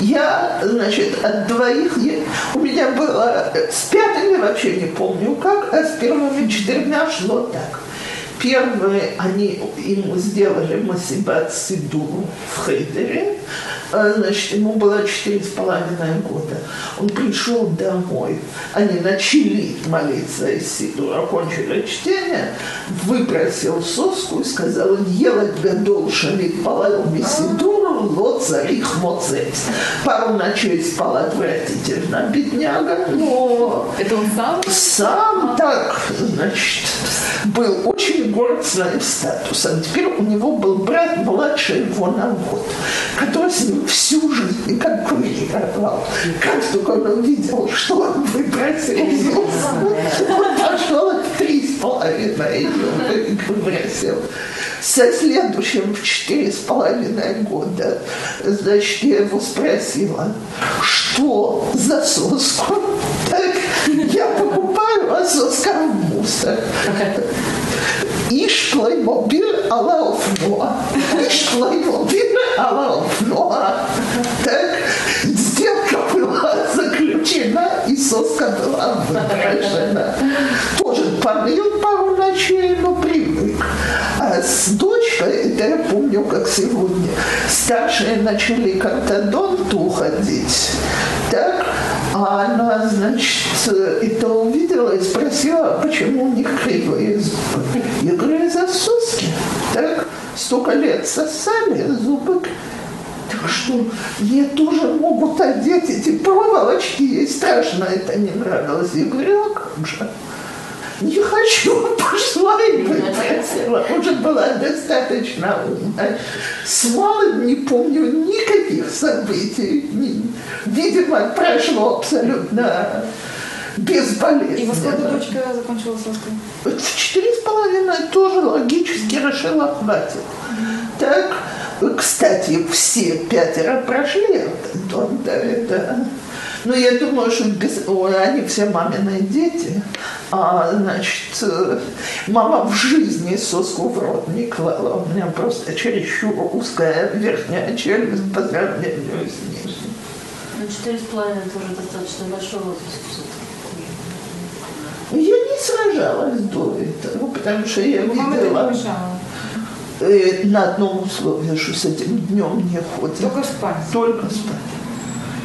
A: Я, значит, от двоих, я- у меня было, э, с пятыми вообще не помню как, а с первыми четырьмя шло так. Первые, они ему сделали Масибат Сидуру в Хейдере, А, значит, ему было четыре с половиной года. Он пришел домой, они начали молиться из Сидура, окончили чтение, выпросил соску и сказал, елать гадол шалит палал Сидуру, ло царих моцец. Пару ночей спал отвратительно, бедняга, но
C: Это он сам?
A: сам так, значит, был очень гордостным статусом. Теперь у него был брат младше его на год, который с ним всю жизнь конкурировал. Как только он увидел, что он выбросил он пошел три с половиной ее выбросил. Со следующим в четыре с половиной года, значит, я его спросила, что за соску? Так, я покупаю, а соска в мусор. איש פליימוביל על האופנוע, איש פליימוביל על האופנוע. Так, сделка была заключена, и соска была выброшена. Тоже помыл пару ночей, но привык. А с дочкой, это я помню, как сегодня, старшие начали к ортодонту ходить. Так, а она, значит, это увидела и спросила, почему у них кривые зубы. Я говорю, из-за соски. Так, столько лет сосали зубы. Так что мне тоже могут одеть эти проволочки, ей страшно это не нравилось. Я говорю, а как же? Не хочу, [LAUGHS] пошла и выбросила. Уже была достаточно умная. С малым не помню никаких событий. Видимо, прошло абсолютно безболезненно.
C: И во сколько дочка закончила соской?
A: В четыре с половиной тоже логически решила хватит. Так, кстати, все пятеро прошли. Да, это но я думаю, что без, они все мамины дети. А, значит, мама в жизни соску в рот не клала. У меня просто чересчур узкая верхняя челюсть по сравнению с нижней.
B: Ну, четыре с половиной тоже достаточно большой возраст.
A: Я не сражалась до этого, потому что я
C: Мама
A: видела
C: э,
A: на одном условии, что с этим днем не ходит.
C: Только спать.
A: Только спать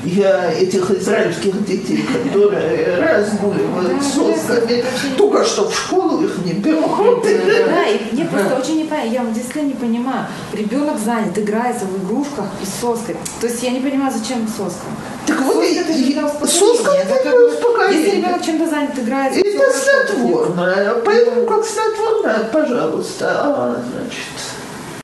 A: я этих израильских детей, которые разгуливают сосками, только что в школу их не берут.
C: Да, и мне просто очень непонятно, я действительно не понимаю. Ребенок занят, играется в игрушках и с соской. То есть я не понимаю, зачем соска.
A: Так вот, соска это для успокоения.
C: Если ребенок чем-то занят, играется,
A: это снотворное, поэтому как снотворное, пожалуйста, а, значит,